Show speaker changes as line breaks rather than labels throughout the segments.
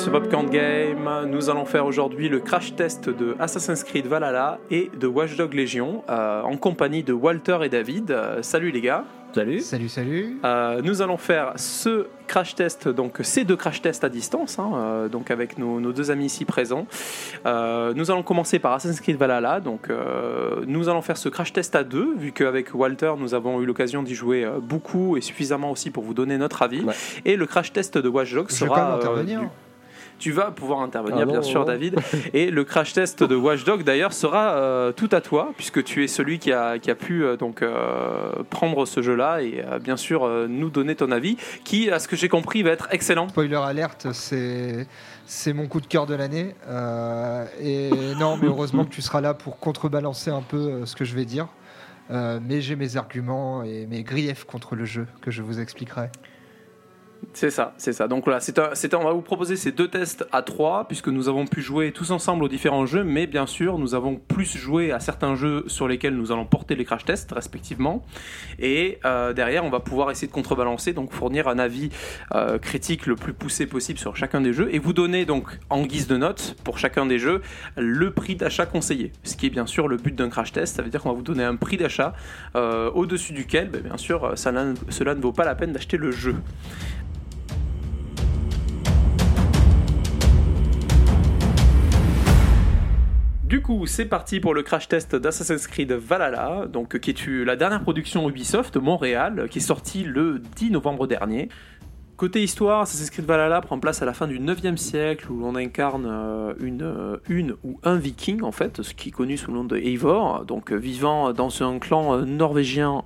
ce Popcorn Game. Nous allons faire aujourd'hui le crash test de Assassin's Creed Valhalla et de Watch Dogs Legion euh, en compagnie de Walter et David. Euh, salut les gars.
Salut.
Salut, salut.
Euh, nous allons faire ce crash test, donc ces deux crash tests à distance, hein, euh, donc avec nos, nos deux amis ici présents. Euh, nous allons commencer par Assassin's Creed Valhalla. Donc, euh, nous allons faire ce crash test à deux, vu qu'avec Walter, nous avons eu l'occasion d'y jouer beaucoup et suffisamment aussi pour vous donner notre avis.
Ouais.
Et le crash test de Watch Dogs
Je
sera.
pas
euh,
intervenir.
du- tu vas pouvoir intervenir,
Ah
bien sûr. David. Et le crash test de Watch Dogs, d'ailleurs, sera euh, tout à toi, puisque tu es celui qui a, qui a pu euh, donc euh, prendre ce jeu-là et euh, bien sûr euh, nous donner ton avis, qui, à ce que j'ai compris, va être excellent.
Spoiler alerte, c'est c'est mon coup de cœur de l'année. Euh, et non, mais heureusement que tu seras là pour contrebalancer un peu euh, ce que je vais dire. Euh, mais j'ai mes arguments et mes griefs contre le jeu que je vous expliquerai.
C'est ça, c'est ça. Donc voilà, on va vous proposer ces deux tests à trois, puisque nous avons pu jouer tous ensemble aux différents jeux, mais bien sûr, nous avons plus joué à certains jeux sur lesquels nous allons porter les crash tests, respectivement. Et euh, derrière, on va pouvoir essayer de contrebalancer, donc fournir un avis euh, critique le plus poussé possible sur chacun des jeux, et vous donner donc, en guise de note, pour chacun des jeux, le prix d'achat conseillé. Ce qui est bien sûr le but d'un crash test, ça veut dire qu'on va vous donner un prix d'achat euh, au-dessus duquel, ben, bien sûr, cela ne vaut pas la peine d'acheter le jeu. Du coup, c'est parti pour le crash test d'Assassin's Creed Valhalla, donc qui est eu- la dernière production Ubisoft Montréal, qui est sortie le 10 novembre dernier. Côté histoire, Assassin's Creed Valhalla prend place à la fin du 9e siècle où l'on incarne euh, une, euh, une ou un viking en fait, ce qui est connu sous le nom de Eivor, donc euh, vivant dans un clan norvégien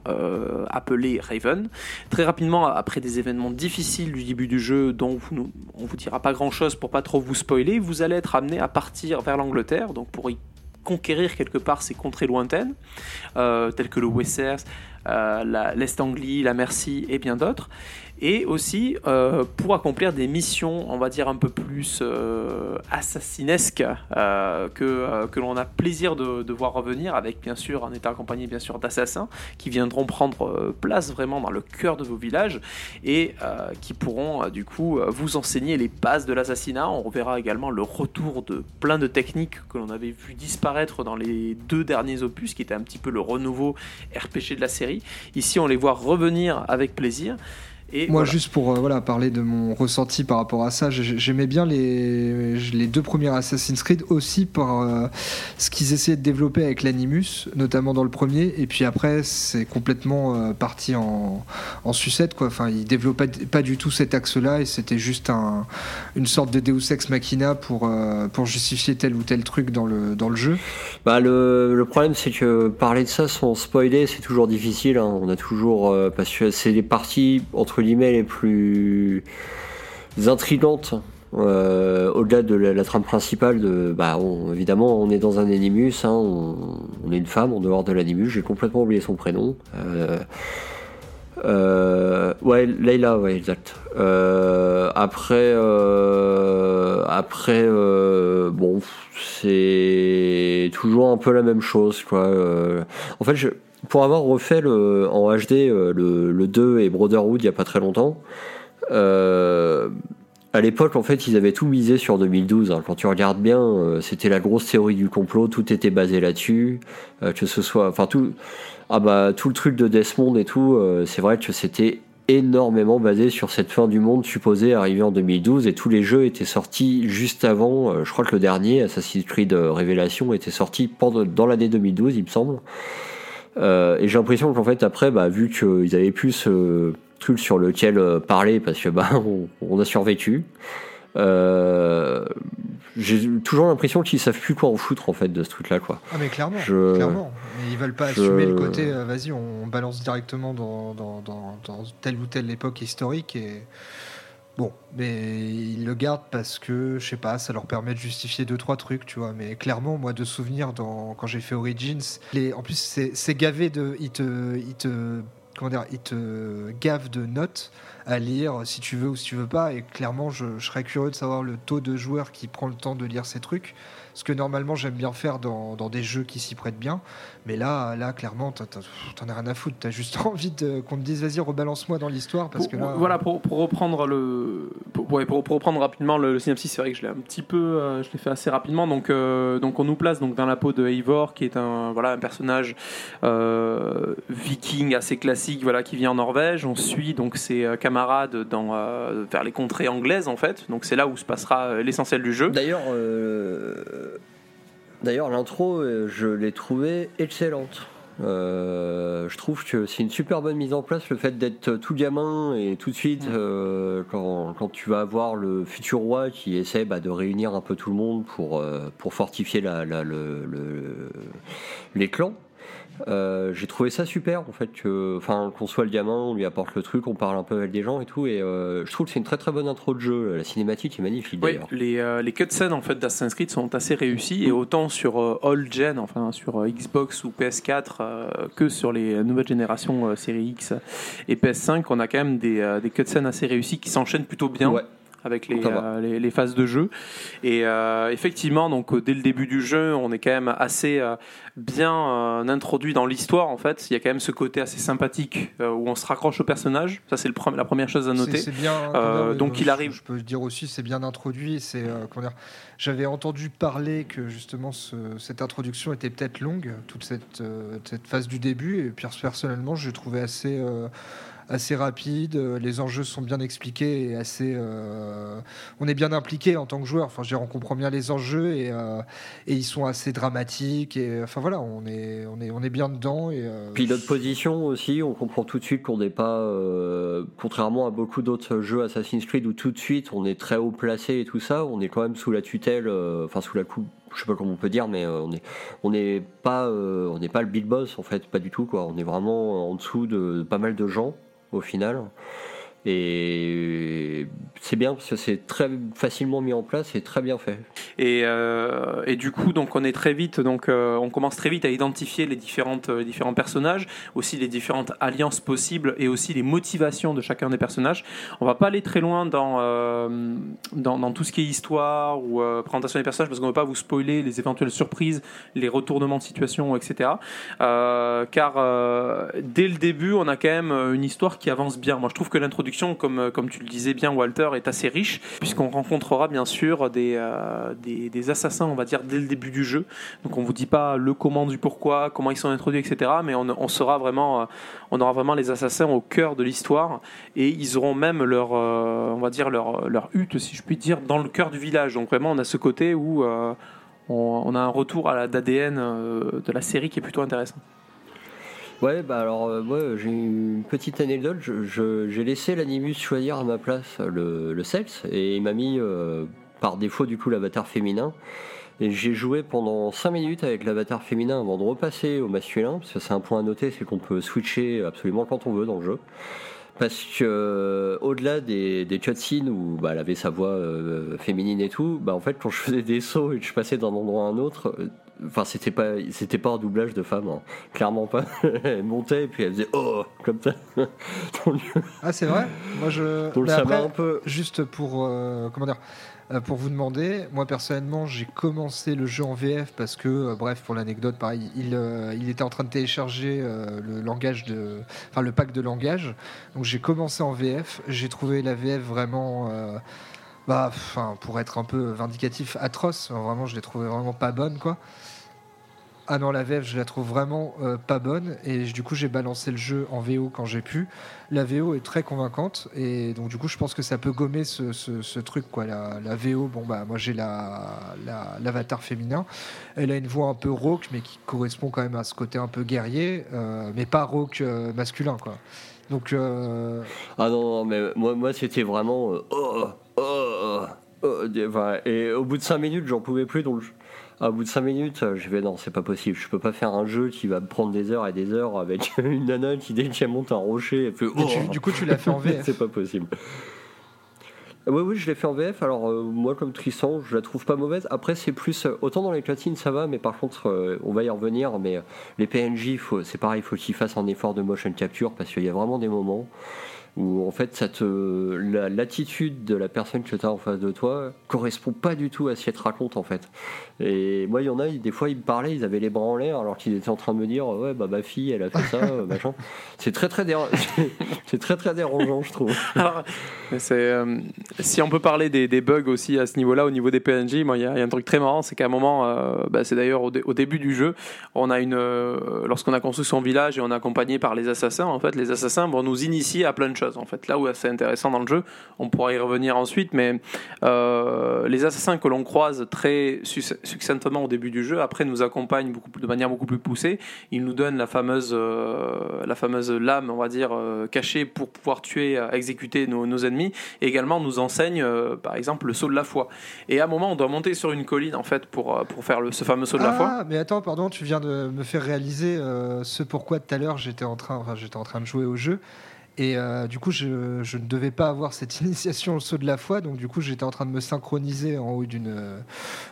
appelé Raven. Très rapidement, après des événements difficiles du début du jeu, dont vous on vous dira pas grand chose pour pas trop vous spoiler, vous allez être amené à partir vers l'Angleterre, donc pour y conquérir quelque part ces contrées lointaines, telles que le Wessex, euh, l'Est Anglie, la Mercie et bien d'autres. Et aussi euh, pour accomplir des missions, on va dire un peu plus euh, assassinesques, euh, que, que l'on a plaisir de, voir revenir, avec bien sûr, en étant accompagné bien sûr d'assassins qui viendront prendre place vraiment dans le cœur de vos villages et qui pourront du coup vous enseigner les bases de l'assassinat. On reverra également le retour de plein de techniques que l'on avait vu disparaître dans les deux derniers opus, qui était un petit peu le renouveau RPG de la série. Ici, on les voit revenir avec plaisir. Et
Moi,
voilà.
juste pour euh, voilà, parler de mon ressenti par rapport à ça, j'ai- j'aimais bien les, les deux premiers Assassin's Creed aussi par euh, ce qu'ils essayaient de développer avec l'Animus, notamment dans le premier, et puis après, c'est complètement euh, parti en, en sucette. Quoi. Enfin, ils développaient pas du tout cet axe-là, et c'était juste un, une sorte de Deus Ex Machina pour, euh, pour justifier tel ou tel truc dans le, dans le jeu.
Bah le, le problème c'est que parler de ça sans spoiler c'est toujours difficile. hein. On a toujours euh, parce que c'est les parties entre guillemets les plus intrigantes. euh, au-delà de la, trame principale de bah on- évidemment on est dans un animus hein, on, est une femme en dehors de l'animus j'ai complètement oublié son prénom euh, euh, ouais, Leila, ouais, exact. Euh, après, après, bon, c'est toujours un peu la même chose, quoi. En fait, je, pour avoir refait le, en HD euh, le, le 2 et Brotherhood il y a pas très longtemps, euh, à l'époque, en fait, ils avaient tout misé sur 2012. hein. Quand tu regardes bien, euh, c'était la grosse théorie du complot, tout était basé là-dessus, euh, que ce soit, enfin tout, ah bah tout le truc de Desmond et tout, euh, c'est vrai que c'était énormément basé sur cette fin du monde supposée arriver en 2012 et tous les jeux étaient sortis juste avant. Euh, je crois que le dernier, Assassin's Creed euh, Révélation, était sorti pendant, dans l'année 2012, il me semble. Euh, et j'ai l'impression qu'en fait après, bah, vu qu'ils avaient plus ce truc sur lequel euh, parler parce que bah on, on a survécu. Euh, j'ai toujours l'impression qu'ils savent plus quoi en foutre en fait de ce truc-là quoi.
Ah mais clairement,
Je-
clairement. Mais ils veulent pas
je-
assumer le côté, vas-y, on balance directement dans, dans, dans, dans telle ou telle époque historique et bon, mais ils le gardent parce que je sais pas, ça leur permet de justifier deux trois trucs, tu vois. Mais clairement, moi de souvenir dans quand j'ai fait Origins, en plus c'est gavé de, ils te, ils te comment dire, il te gave de notes à lire si tu veux ou si tu veux pas. Et clairement, je, serais curieux de savoir le taux de joueurs qui prend le temps de lire ces trucs ce que normalement j'aime bien faire dans, des jeux qui s'y prêtent bien. Mais là, là clairement, t'en as rien à foutre. T'as juste envie qu'on te dise, vas-y, rebalance-moi dans l'histoire. parce que là,
Voilà, pour, pour, reprendre le. Pour, pour, reprendre rapidement le, synopsis, c'est vrai que je l'ai un petit peu. Euh, je l'ai fait assez rapidement. Donc, euh, donc, on nous place donc, dans la peau de Eivor, qui est un, voilà, un personnage euh, viking assez classique, voilà, qui vit en Norvège. On suit donc ses camarades dans, vers les contrées anglaises, en fait. Donc, c'est là où se passera l'essentiel du jeu.
D'ailleurs, D'ailleurs, l'intro, euh, je l'ai trouvée excellente. Euh, je trouve que c'est une super bonne mise en place le fait d'être tout gamin et tout de suite euh, quand, tu vas avoir le futur roi qui essaie bah, de réunir un peu tout le monde pour, pour fortifier la, les clans euh, j'ai trouvé ça super en fait que enfin qu'on soit le gamin on lui apporte le truc on parle un peu avec des gens et tout et euh, je trouve que c'est une très très bonne intro de jeu. La cinématique est magnifique
oui, les, euh, les cutscenes en fait d'Assassin's Creed sont assez réussies et autant sur all gen enfin sur Xbox ou PS4 que sur les nouvelles générations série X et PS5 on a quand même des, des cutscenes assez réussies qui s'enchaînent plutôt bien. Ouais avec euh, les, les, phases de jeu. Et euh, effectivement, donc dès le début du jeu, on est quand même assez euh, bien introduit dans l'histoire. En fait, il y a quand même ce côté assez sympathique où on se raccroche au personnage. Ça, c'est la première chose à noter.
C'est bien. donc il arrive. Je peux dire aussi, c'est bien introduit. C'est comment dire. J'avais entendu parler que justement cette introduction était peut-être longue, toute cette, cette phase du début. Et puis personnellement, je trouvais assez assez rapide. Euh, les enjeux sont bien expliqués et assez. Euh, on est bien impliqué en tant que joueur. Enfin, je on comprend bien les enjeux et, euh, et, ils sont assez dramatiques. Et enfin voilà, on est, on est, on est bien dedans. Et,
Puis notre position aussi, on comprend tout de suite qu'on n'est pas, contrairement à beaucoup d'autres jeux Assassin's Creed où tout de suite on est très haut placé et tout ça, on est quand même sous la tutelle, enfin sous la coupe je sais pas comment on peut dire, mais on est, on n'est pas, on n'est pas le big boss en fait, pas du tout quoi. On est vraiment en dessous de pas mal de gens au final. Et c'est bien parce que c'est très facilement mis en place et très bien fait.
Et, euh, du coup, donc on est très vite, donc euh, on commence très vite à identifier les différentes euh, différents personnages, aussi les différentes alliances possibles et aussi les motivations de chacun des personnages. On va pas aller très loin dans dans, dans, tout ce qui est histoire ou présentation des personnages parce qu'on ne veut pas vous spoiler les éventuelles surprises, les retournements de situation, etc. car dès le début, on a quand même une histoire qui avance bien. Moi, je trouve que l'introduction comme, euh, comme tu le disais bien, Walter, est assez riche, puisqu'on rencontrera bien sûr euh, des, des, assassins, on va dire, dès le début du jeu. Donc on vous dit pas le comment du pourquoi, comment ils sont introduits, etc. Mais on, sera vraiment, euh, on aura vraiment les assassins au cœur de l'histoire, et ils auront même leur, on va dire, leur, leur hutte, si je puis dire, dans le cœur du village. Donc vraiment, on a ce côté où on, on, a un retour à l'ADN de la série qui est plutôt intéressant.
Ouais, bah alors, euh, j'ai une petite anecdote. J'ai laissé l'animus choisir à ma place le, le sexe et il m'a mis euh, par défaut du coup l'avatar féminin. Et j'ai joué pendant 5 minutes avec l'avatar féminin avant de repasser au masculin, parce que c'est un point à noter, c'est qu'on peut switcher absolument quand on veut dans le jeu. Parce que euh, au-delà des, des cutscenes où bah, elle avait sa voix féminine et tout, bah, en fait quand je faisais des sauts et que je passais d'un endroit à un autre, Enfin, c'était pas, c'était pas un doublage de femme, hein. clairement pas. elle montait et puis elle faisait oh comme ça.
ah, c'est vrai? Moi, je.
Donc ça un peu.
Juste pour euh, comment dire, euh, pour vous demander, moi personnellement, j'ai commencé le jeu en VF parce que, euh, bref, pour l'anecdote, pareil, il, il était en train de télécharger le langage de, enfin le pack de langage. Donc j'ai commencé en VF. J'ai trouvé la VF vraiment bah, enfin, pour être un peu vindicatif, atroce. Vraiment, je l'ai trouvé vraiment pas bonne, quoi. Ah non, la VF, je la trouve vraiment euh, pas bonne. Et du coup, j'ai balancé le jeu en VO quand j'ai pu. La VO est très convaincante. Et donc, du coup, je pense que ça peut gommer ce, ce, truc. Quoi. La, la, VO, bon, bah, moi, j'ai l'avatar la, féminin. Elle a une voix un peu rauque, mais qui correspond quand même à ce côté un peu guerrier. Euh, mais pas rauque euh, masculin, quoi. Donc.
Ah non, non, mais moi, moi c'était vraiment. oh, oh, oh, et au bout de 5 minutes, j'en pouvais plus. Donc. Au bout de 5 minutes, euh, je vais non, c'est pas possible. Je peux pas faire un jeu qui va me prendre des heures et des heures avec une nana qui dès qu'elle monte un rocher, elle fait.
du coup, tu l'as fait en VF.
c'est pas possible. Oui, oui, je l'ai fait en VF. Alors, euh, moi, comme Tristan, je la trouve pas mauvaise. Après, c'est plus. euh, autant dans les cutscenes, ça va, mais par contre, euh, on va y revenir. Mais les PNJ, c'est pareil, il faut qu'ils fassent un effort de motion capture parce qu'il y a vraiment des moments où, en fait, ça te, l'attitude de la personne que tu as en face de toi correspond pas du tout à ce qu'elle te raconte, en fait. Et moi, il y en a, des fois, ils me parlaient, ils avaient les bras en l'air alors qu'ils étaient en train de me dire Ouais, bah, ma fille, elle a fait ça, machin. C'est très, très, déra- c'est très, très dérangeant, je trouve.
Alors, euh, si on peut parler des, des bugs aussi à ce niveau-là, au niveau des PNJ, moi, il y, a il y a un truc très marrant, c'est qu'à un moment, euh, bah, c'est d'ailleurs au, dé- au début du jeu, on a une, euh, lorsqu'on a construit son village et on est accompagné par les assassins, en fait, les assassins vont nous initier à plein de choses. En fait, là où c'est intéressant dans le jeu, on pourra y revenir ensuite, mais euh, les assassins que l'on croise très succ- succinctement au début du jeu, après nous accompagnent beaucoup, de manière beaucoup plus poussée. Ils nous donnent la fameuse, euh, la fameuse lame, on va dire, euh, cachée pour pouvoir tuer, exécuter nos, nos ennemis. Et également nous enseignent, par exemple, le saut de la foi. Et à un moment, on doit monter sur une colline, en fait, pour, pour faire le, ce fameux saut de la foi.
Ah, mais attends, pardon, tu viens de me faire réaliser euh, ce pourquoi tout à l'heure j'étais en train, enfin, j'étais en train de jouer au jeu. Et euh, du coup, je, je ne devais pas avoir cette initiation au saut de la foi, donc du coup, j'étais en train de me synchroniser en haut d'une euh,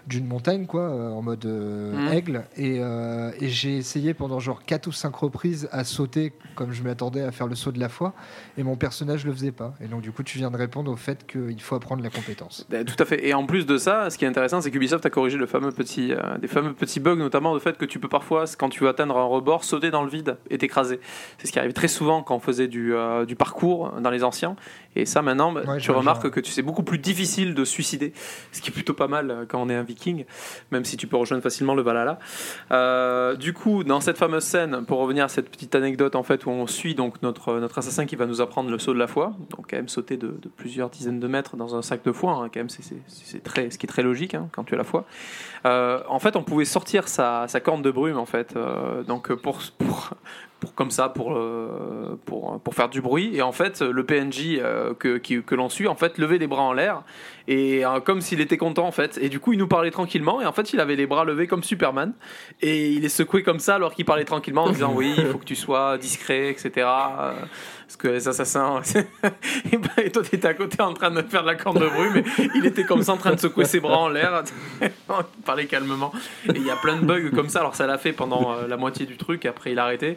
d'une montagne, quoi, euh, en mode
Mhm.
aigle. Et, euh, et j'ai essayé pendant genre 4 ou 5 reprises à sauter comme je m'attendais à faire le saut de la foi, et mon personnage le faisait pas. Et donc, du coup, tu viens de répondre au fait qu'il faut apprendre la compétence.
Ben, Tout à fait. Et en plus de ça, ce qui est intéressant, c'est qu'Ubisoft a corrigé le fameux petit, euh, des fameux petits bugs, notamment le fait que tu peux parfois, quand tu veux atteindre un rebord, sauter dans le vide et t'écraser. C'est ce qui arrive très souvent quand on faisait du, euh, du parcours dans les anciens. Et ça, maintenant, ben,
Ouais,
tu remarques que tu c'est beaucoup plus difficile de suicider, ce qui est plutôt pas mal euh, quand on est un viking, même si tu peux rejoindre facilement le Valhalla. Euh, du coup, dans cette fameuse scène, pour revenir à cette petite anecdote en fait où on suit donc notre, notre assassin qui va nous apprendre le saut de la foi, donc quand même sauter de, de plusieurs dizaines de mètres dans un sac de foin, hein, quand même c'est- très, ce qui est très logique hein, quand tu as la foi. Euh, en fait, on pouvait sortir sa, sa corne de brume en fait, euh, donc pour, pour pour comme ça pour, euh, pour pour faire du bruit. Et en fait le PNJ euh, que que l'on suit en fait levait les bras en l'air et euh, comme s'il était content en fait. Et du coup il nous parlait tranquillement. Et en fait il avait les bras levés comme Superman. Et il est secoué comme ça alors qu'il parlait tranquillement en disant oui il faut que tu sois discret etc Euh, parce que les assassins et, ben, et toi t'étais à côté en train de faire de la corne de brume mais il était comme ça en train de secouer ses bras en l'air il parlait calmement. Et il y a plein de bugs comme ça. Alors ça l'a fait pendant euh, la moitié du truc. Après il a arrêté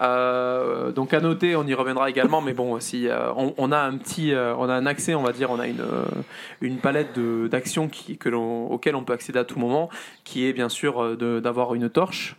euh, donc à noter, on y reviendra également, mais bon, si euh, on, a un petit, euh, on a un accès, on va dire, on a une une palette d'actions qui que l'on auquel on peut accéder à tout moment, qui est bien sûr d'avoir une torche,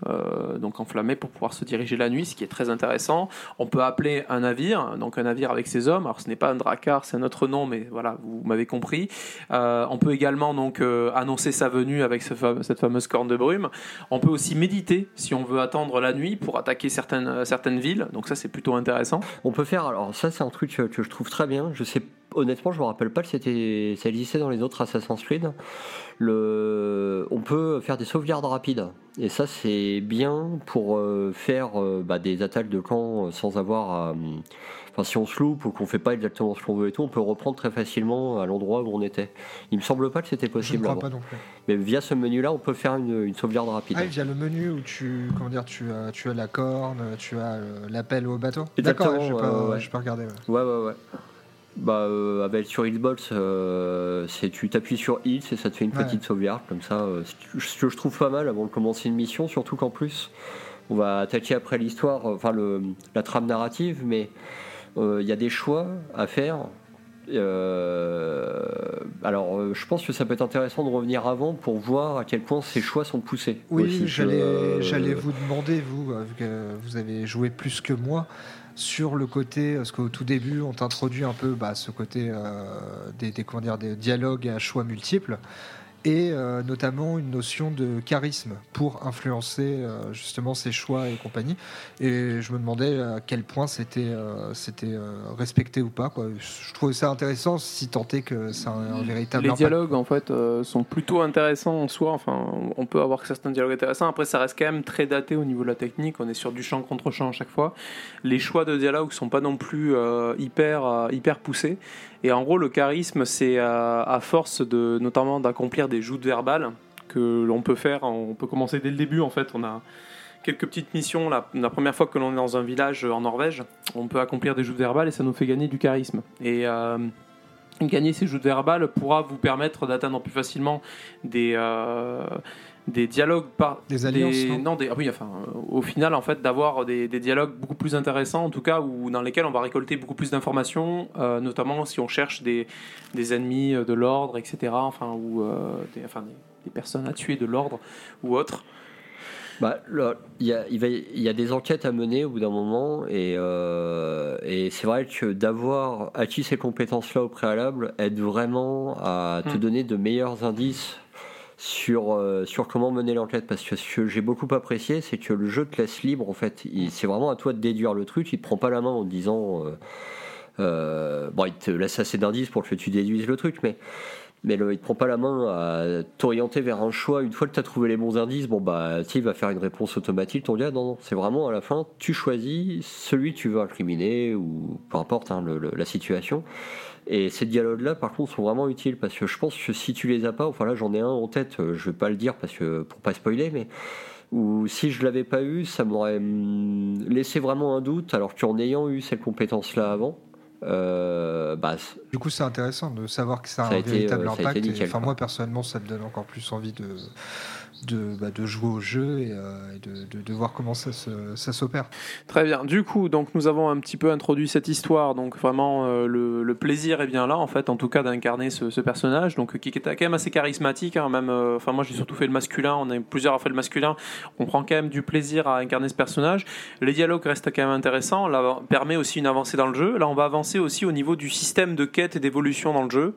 donc enflammée pour pouvoir se diriger la nuit, ce qui est très intéressant. On peut appeler un navire, donc un navire avec ses hommes. Alors ce n'est pas un dracar, c'est un autre nom, mais voilà, vous m'avez compris. On peut également donc annoncer sa venue avec cette fameuse corne de brume. On peut aussi méditer si on veut attendre la nuit pour attaquer certaines, certaines villes. Donc ça, c'est plutôt intéressant.
On peut faire, alors ça c'est un truc que, je trouve très bien, je sais honnêtement je me rappelle pas que c'était, ça existait dans les autres Assassin's Creed, le, on peut faire des sauvegardes rapides, et ça c'est bien pour euh, faire euh, bah, des attaques de camp euh, sans avoir à... Enfin si on se loupe ou qu'on fait pas exactement ce qu'on veut et tout, on peut reprendre très facilement à l'endroit où on était. Il me semble pas que c'était
Je ne
possible
crois
avant.
pas non plus.
Mais via ce menu là on peut faire une, une sauvegarde rapide.
Ah, via le menu où tu, comment dire, tu as, tu as la corne, tu as euh, l'appel au bateau.
Exactement,
D'accord, ouais, je
ouais,
pas,
ouais, ouais.
ouais.
Ouais, ouais, ouais. Bah, euh, avec sur Hitbox, euh, c'est tu t'appuies sur Hit et ça te fait une petite sauvegarde comme ça. euh, ce que- je trouve pas mal avant de commencer une mission, surtout qu'en plus, on va attaquer après l'histoire, enfin le, la trame narrative, mais il y a des choix à faire. Euh, alors, euh, je pense que ça peut être intéressant de revenir avant pour voir à quel point ces choix sont poussés.
Oui, j'allais,
Euh,
j'allais vous demander, vous, euh, vu que vous avez joué plus que moi, sur le côté, parce qu'au tout début, on t'introduit un peu bah, ce côté euh, des, des, comment dire, des dialogues à choix multiples, et euh, notamment une notion de charisme pour influencer euh, justement ses choix et compagnie. Et je me demandais à quel point c'était, euh, c'était respecté ou pas. Quoi. Je trouvais ça intéressant, si tant est que c'est un, un véritable
Les
impact.
dialogues, en fait, sont plutôt intéressants en soi. Enfin, on peut avoir certains dialogues intéressants. Après, ça reste quand même très daté au niveau de la technique. On est sur du champ contre champ à chaque fois. Les choix de dialogue sont pas non plus hyper, hyper poussés. Et en gros, le charisme, c'est euh, à force de, notamment d'accomplir des joutes verbales que l'on peut faire. On peut commencer dès le début. En fait, on a quelques petites missions. La, première fois que l'on est dans un village en Norvège, on peut accomplir des joutes verbales et ça nous fait gagner du charisme. Et euh, gagner ces joutes verbales pourra vous permettre d'atteindre plus facilement des, euh, des dialogues par
Des alliances, non
des, ah oui enfin euh, au final en fait d'avoir des, des dialogues beaucoup plus intéressants en tout cas ou dans lesquels on va récolter beaucoup plus d'informations euh, notamment si on cherche des, des ennemis de l'ordre etc enfin ou euh, des, enfin, des, des personnes à tuer de l'ordre ou autres
Bah, il y a, il va- il y a des enquêtes à mener au bout d'un moment, et, euh, et c'est vrai que d'avoir acquis ces compétences-là au préalable aide vraiment à te
Mm.
donner de meilleurs indices sur, euh, sur comment mener l'enquête. Parce que ce que j'ai beaucoup apprécié, c'est que le jeu te laisse libre, en fait. C'est vraiment à toi de déduire le truc, il te prend pas la main en te disant. euh, euh, bon, il te laisse assez d'indices pour que tu déduises le truc, mais mais le, il te prend pas la main à t'orienter vers un choix. Une fois que tu as trouvé les bons indices, bon bah il va faire une réponse automatique. Ton gars, non, non, c'est vraiment à la fin, tu choisis celui que tu veux incriminer ou peu importe hein, la situation. Et ces dialogues-là, par contre, sont vraiment utiles parce que je pense que si tu les as pas, enfin là j'en ai un en tête, je vais pas le dire parce que pour pas spoiler, mais ou si je l'avais pas eu, ça m'aurait hum, laissé vraiment un doute. Alors qu'en ayant eu cette compétence-là avant, euh, bah
Du coup, c'est intéressant de savoir que ça a
Ça a
un
été,
véritable
euh, été
impact. et, enfin, moi, personnellement, ça me donne encore plus envie de, de, bah, de jouer au jeu et, euh, de, voir comment ça s'opère.
Très bien. Du coup, donc nous avons un petit peu introduit cette histoire. Donc vraiment, euh, le, plaisir est bien là, en fait, en tout cas, d'incarner ce, personnage. Donc qui est quand même assez charismatique. hein, même, euh, enfin moi, j'ai surtout fait le masculin. On a plusieurs à fait le masculin. On prend quand même du plaisir à incarner ce personnage. Les dialogues restent quand même intéressants. Là, permet aussi une avancée dans le jeu. Là, on va avancer aussi au niveau du système de quête et d'évolution dans le jeu.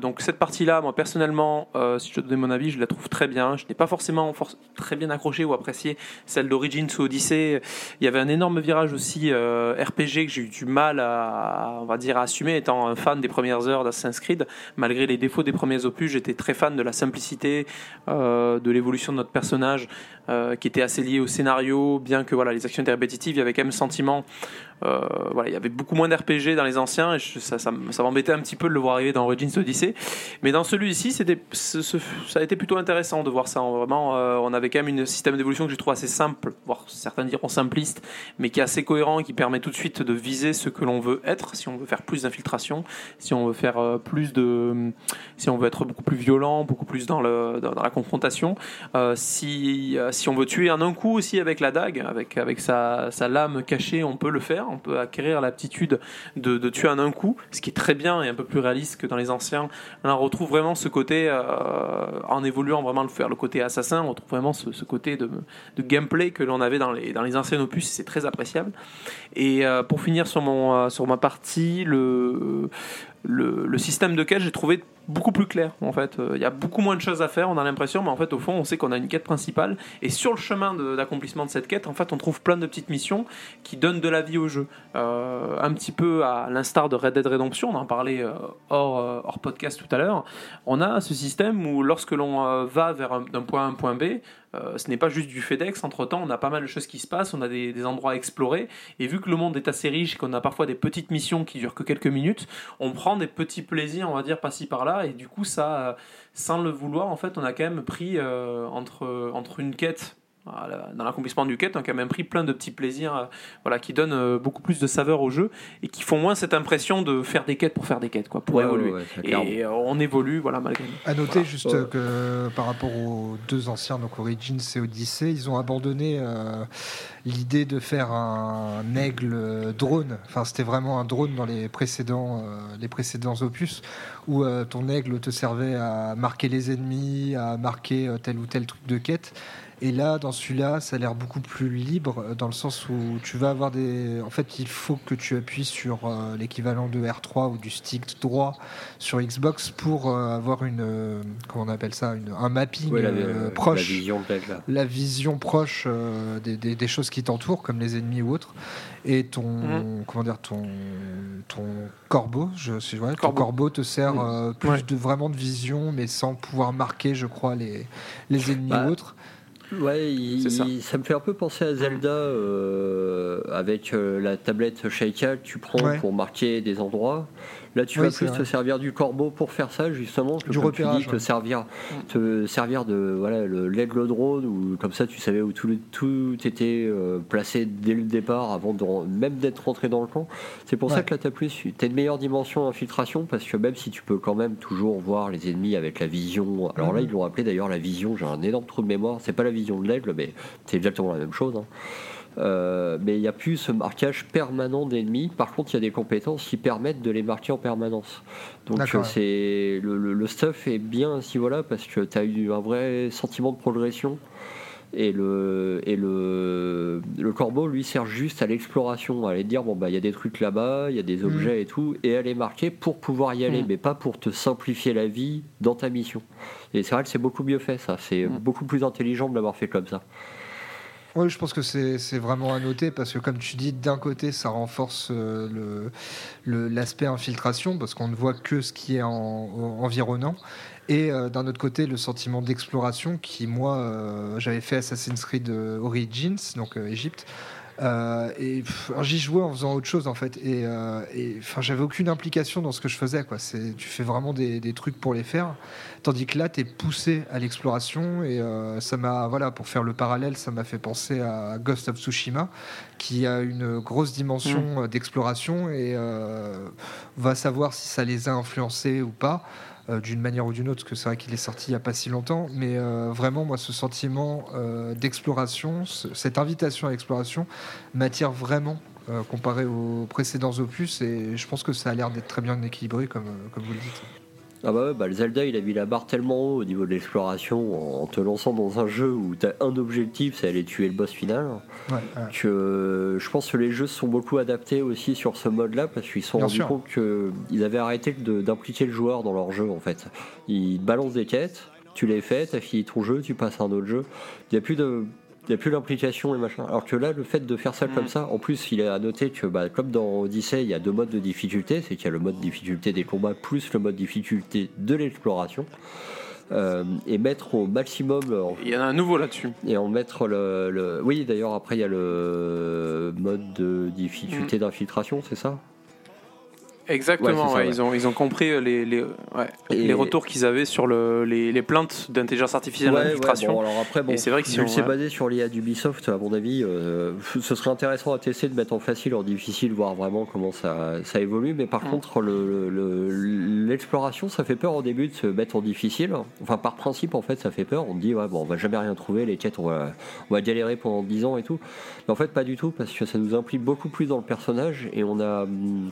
Donc cette partie-là, moi personnellement, si je dois donner mon avis, je la trouve très bien. Je n'ai pas forcément for- très bien accroché ou apprécié celle d'Origins ou Odyssey. Il y avait un énorme virage aussi euh, RPG que j'ai eu du mal à, on va dire, à assumer étant un fan des premières heures d'Assassin's Creed. Malgré les défauts des premiers opus, j'étais très fan de la simplicité, euh, de l'évolution de notre personnage, euh, qui était assez lié au scénario, bien que voilà, les actions étaient répétitives, il y avait quand même le sentiment voilà, il y avait beaucoup moins d'RPG dans les anciens et ça, ça, m'embêtait un petit peu de le voir arriver dans Origins Odyssey. Mais dans celui-ci, c'était, ça a été plutôt intéressant de voir ça. Vraiment, euh, on avait quand même un système d'évolution que je trouve assez simple, voire certains diront simpliste, mais qui est assez cohérent et qui permet tout de suite de viser ce que l'on veut être. Si on veut faire plus d'infiltration, si on veut faire euh, plus de, si on veut être beaucoup plus violent, beaucoup plus dans, le, dans, la confrontation, euh, si, euh, si on veut tuer en un coup aussi avec la dague, avec, avec sa, sa lame cachée, on peut le faire. On peut acquérir l'aptitude de, tuer en un coup, ce qui est très bien et un peu plus réaliste que dans les anciens. Là, on retrouve vraiment ce côté, euh, en évoluant vraiment le faire, le côté assassin, on retrouve vraiment ce, côté de, gameplay que l'on avait dans les, anciens opus, c'est très appréciable. Et euh, pour finir sur, euh, ma partie, le, le, le système de quête, j'ai trouvé beaucoup plus clair en fait. Euh, Il y a beaucoup moins de choses à faire, on a l'impression, mais en fait au fond on sait qu'on a une quête principale et sur le chemin de- d'accomplissement de, cette quête, en fait on trouve plein de petites missions qui donnent de la vie au jeu. Euh, un petit peu à l'instar de Red Dead Redemption, on en parlait euh, hors, euh, hors podcast tout à l'heure. On a ce système où lorsque l'on euh, va vers un- point A à un point B, euh, ce n'est pas juste du FedEx, entre temps on a pas mal de choses qui se passent, on a des, des endroits à explorer et vu que le monde est assez riche et qu'on a parfois des petites missions qui durent que quelques minutes, on prend des petits plaisirs, on va dire, par-ci par-là, et du coup, ça, euh, sans le vouloir, en fait, on a quand même pris euh, entre, entre une quête. Voilà, Dans l'accomplissement du quête, on a quand même pris plein de petits plaisirs euh, voilà, qui donnent euh, beaucoup plus de saveur au jeu et qui font moins cette impression de faire des quêtes pour faire des quêtes, quoi, pour
Ouais,
évoluer.
ouais, ouais,
et euh, on évolue, voilà, malgré nous.
À noter
Voilà.
juste
Ouais.
que par rapport aux deux anciens, donc Origins et Odyssey, ils ont abandonné euh, l'idée de faire un aigle drone. Enfin, c'était vraiment un drone dans les précédents, euh, les précédents opus, où euh, ton aigle te servait à marquer les ennemis, à marquer euh, tel ou tel truc de quête. Et là, dans celui-là, ça a l'air beaucoup plus libre, euh, dans le sens où tu vas avoir des. En fait, il faut que tu appuies sur euh, l'équivalent de R3 ou du stick droit sur Xbox pour euh, avoir une. euh, comment on appelle ça une, Un mapping
Ouais, la,
euh,
la
proche
vision là.
la vision proche euh, des, des- des choses qui t'entourent, comme les ennemis ou autres, et ton
Mhm.
comment dire ton ton corbeau, je sais ouais, ton
Corbeau.
te sert plus
Ouais.
de vraiment de vision, mais sans pouvoir marquer, je crois, les les ennemis
Bah,
ou autres.
Ouais, il-
ça.
il- ça. me fait un peu penser à Zelda euh, avec euh, la tablette Sheikah que tu prends
Ouais.
pour marquer des endroits. Là, tu vas plus te servir du corbeau pour faire ça, justement.
du repérage.
te servir, te servir de voilà, l'aigle drone, ou comme ça, tu savais où tout, tout était euh, placé dès le départ, avant de, même d'être rentré dans le camp. C'est pour ça que là, tu as plus. Tu as une meilleure dimension d'infiltration, parce que même si tu peux quand même toujours voir les ennemis avec la vision. Alors là, mhm. ils l'ont appelé d'ailleurs la vision. J'ai un énorme trou de mémoire. C'est pas la vision de l'aigle, mais c'est exactement la même chose. Hein. Euh, mais il n'y a plus ce marquage permanent d'ennemis. Par contre, il y a des compétences qui permettent de les marquer en permanence. Donc euh, c'est le, stuff est bien à ce niveau-là parce que tu as eu un vrai sentiment de progression. Et le, et le, le corbeau, lui, sert juste à l'exploration, à aller dire bon, bah, il y a des trucs là-bas, il y a des mm. objets et tout, et à les marquer pour pouvoir y aller, mm. mais pas pour te simplifier la vie dans ta mission. Et c'est vrai que c'est beaucoup mieux fait, ça. C'est mm. beaucoup plus intelligent de l'avoir fait comme ça.
Oui, je pense que c'est vraiment à noter parce que, comme tu dis, d'un côté, ça renforce euh, l'aspect infiltration parce qu'on ne voit que ce qui est environnant. Et euh, d'un autre côté, le sentiment d'exploration qui, moi, euh, j'avais fait Assassin's Creed Origins, donc Égypte. Euh, et j'y jouais en faisant autre chose en fait. Et, euh, enfin, j'avais aucune implication dans ce que je faisais. Quoi. C'est, tu fais vraiment des, des, trucs pour les faire. Tandis que là, tu es poussé à l'exploration. Et euh, ça m'a, voilà, pour faire le parallèle, ça m'a fait penser à Ghost of Tsushima, qui a une grosse dimension mm. d'exploration et va savoir si ça les a influencés ou pas. Euh, d'une manière ou d'une autre, parce que c'est vrai qu'il est sorti il n'y a pas si longtemps, mais euh, vraiment, moi, ce sentiment euh, d'exploration, cette invitation à l'exploration m'attire vraiment comparé aux précédents opus, et je pense que ça a l'air d'être très bien équilibré, comme, comme vous le dites.
Ah bah ouais, bah le Zelda il a mis la barre tellement haut au niveau de l'exploration en te lançant dans un jeu où tu as un objectif, c'est aller tuer le boss final. Que je pense que les jeux sont beaucoup adaptés aussi sur ce mode là parce qu'ils se sont rendus compte qu'ils avaient arrêté d'impliquer le joueur dans leur jeu en fait. Ils balancent des quêtes, tu les fais, tu as fini ton jeu, tu passes à un autre jeu. Il n'y a plus de il n'y a plus l'implication et machin. Alors que là, le fait de faire ça comme mm. ça, en plus, il a noté que, bah, comme dans Odyssey, il y a deux modes de difficulté c'est qu'il y a le mode difficulté des combats plus le mode difficulté de l'exploration. Euh, et mettre au maximum.
Il y en a un nouveau là-dessus.
Et en mettre le. Oui, d'ailleurs, après, il y a le mode de difficulté mm. d'infiltration, c'est ça?
Exactement, ils, ont, ils ont compris euh, les, les, les retours qu'ils avaient sur le, les, les plaintes d'intelligence artificielle d'infiltration.
alors après, bon, et c'est vrai que si on s'est basé sur l'IA d'Ubisoft, à mon avis, euh, ce serait intéressant à tester de mettre en facile ou en difficile, voir vraiment comment ça, ça évolue. Mais par mm. contre, l'exploration, le, ça fait peur au début de se mettre en difficile. Enfin, par principe, en fait, ça fait peur. On dit, ouais, bon, on va jamais rien trouver, les quêtes, on va, on va galérer pendant 10 ans et tout. Mais en fait, pas du tout, parce que ça nous implique beaucoup plus dans le personnage et on a. Hum,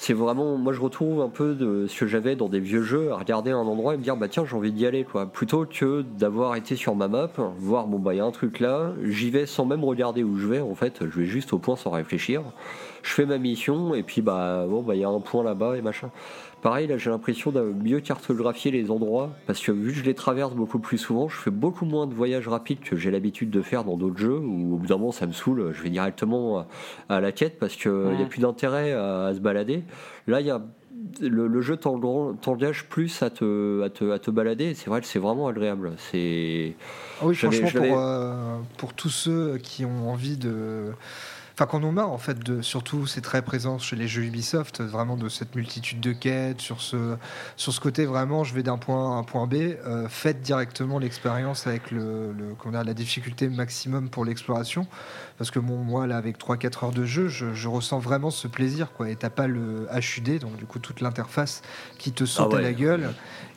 c'est vraiment, moi je retrouve un peu de ce que j'avais dans des vieux jeux, à regarder un endroit et me dire bah tiens j'ai envie d'y aller quoi, plutôt que d'avoir été sur ma map, voir bon bah il y a un truc là, j'y vais sans même regarder où je vais. En fait, je vais juste au point sans réfléchir, je fais ma mission et puis bah bon bah il y a un point là-bas et machin. Pareil, là, j'ai l'impression de mieux cartographier les endroits parce que vu que je les traverse beaucoup plus souvent, je fais beaucoup moins de voyages rapides que j'ai l'habitude de faire dans d'autres jeux où au bout d'un moment ça me saoule, je vais directement à la quête parce qu'il n'y a plus d'intérêt à, se balader. Là, il y a le, jeu t'engage plus à te, à te, à te balader. C'est vrai que c'est vraiment agréable. C'est.
Ah oui, franchement, pour, euh, pour tous ceux qui ont envie de enfin qu'on en a en fait de surtout c'est très présent chez les jeux Ubisoft vraiment de cette multitude de quêtes sur ce sur ce côté vraiment je vais d'un point A à un point B euh, faites directement l'expérience avec le, qu'on a la difficulté maximum pour l'exploration. Parce que bon, moi là avec 3-4 heures de jeu je, ressens vraiment ce plaisir quoi. Et t'as pas le HUD donc du coup toute l'interface qui te saute ah à la gueule.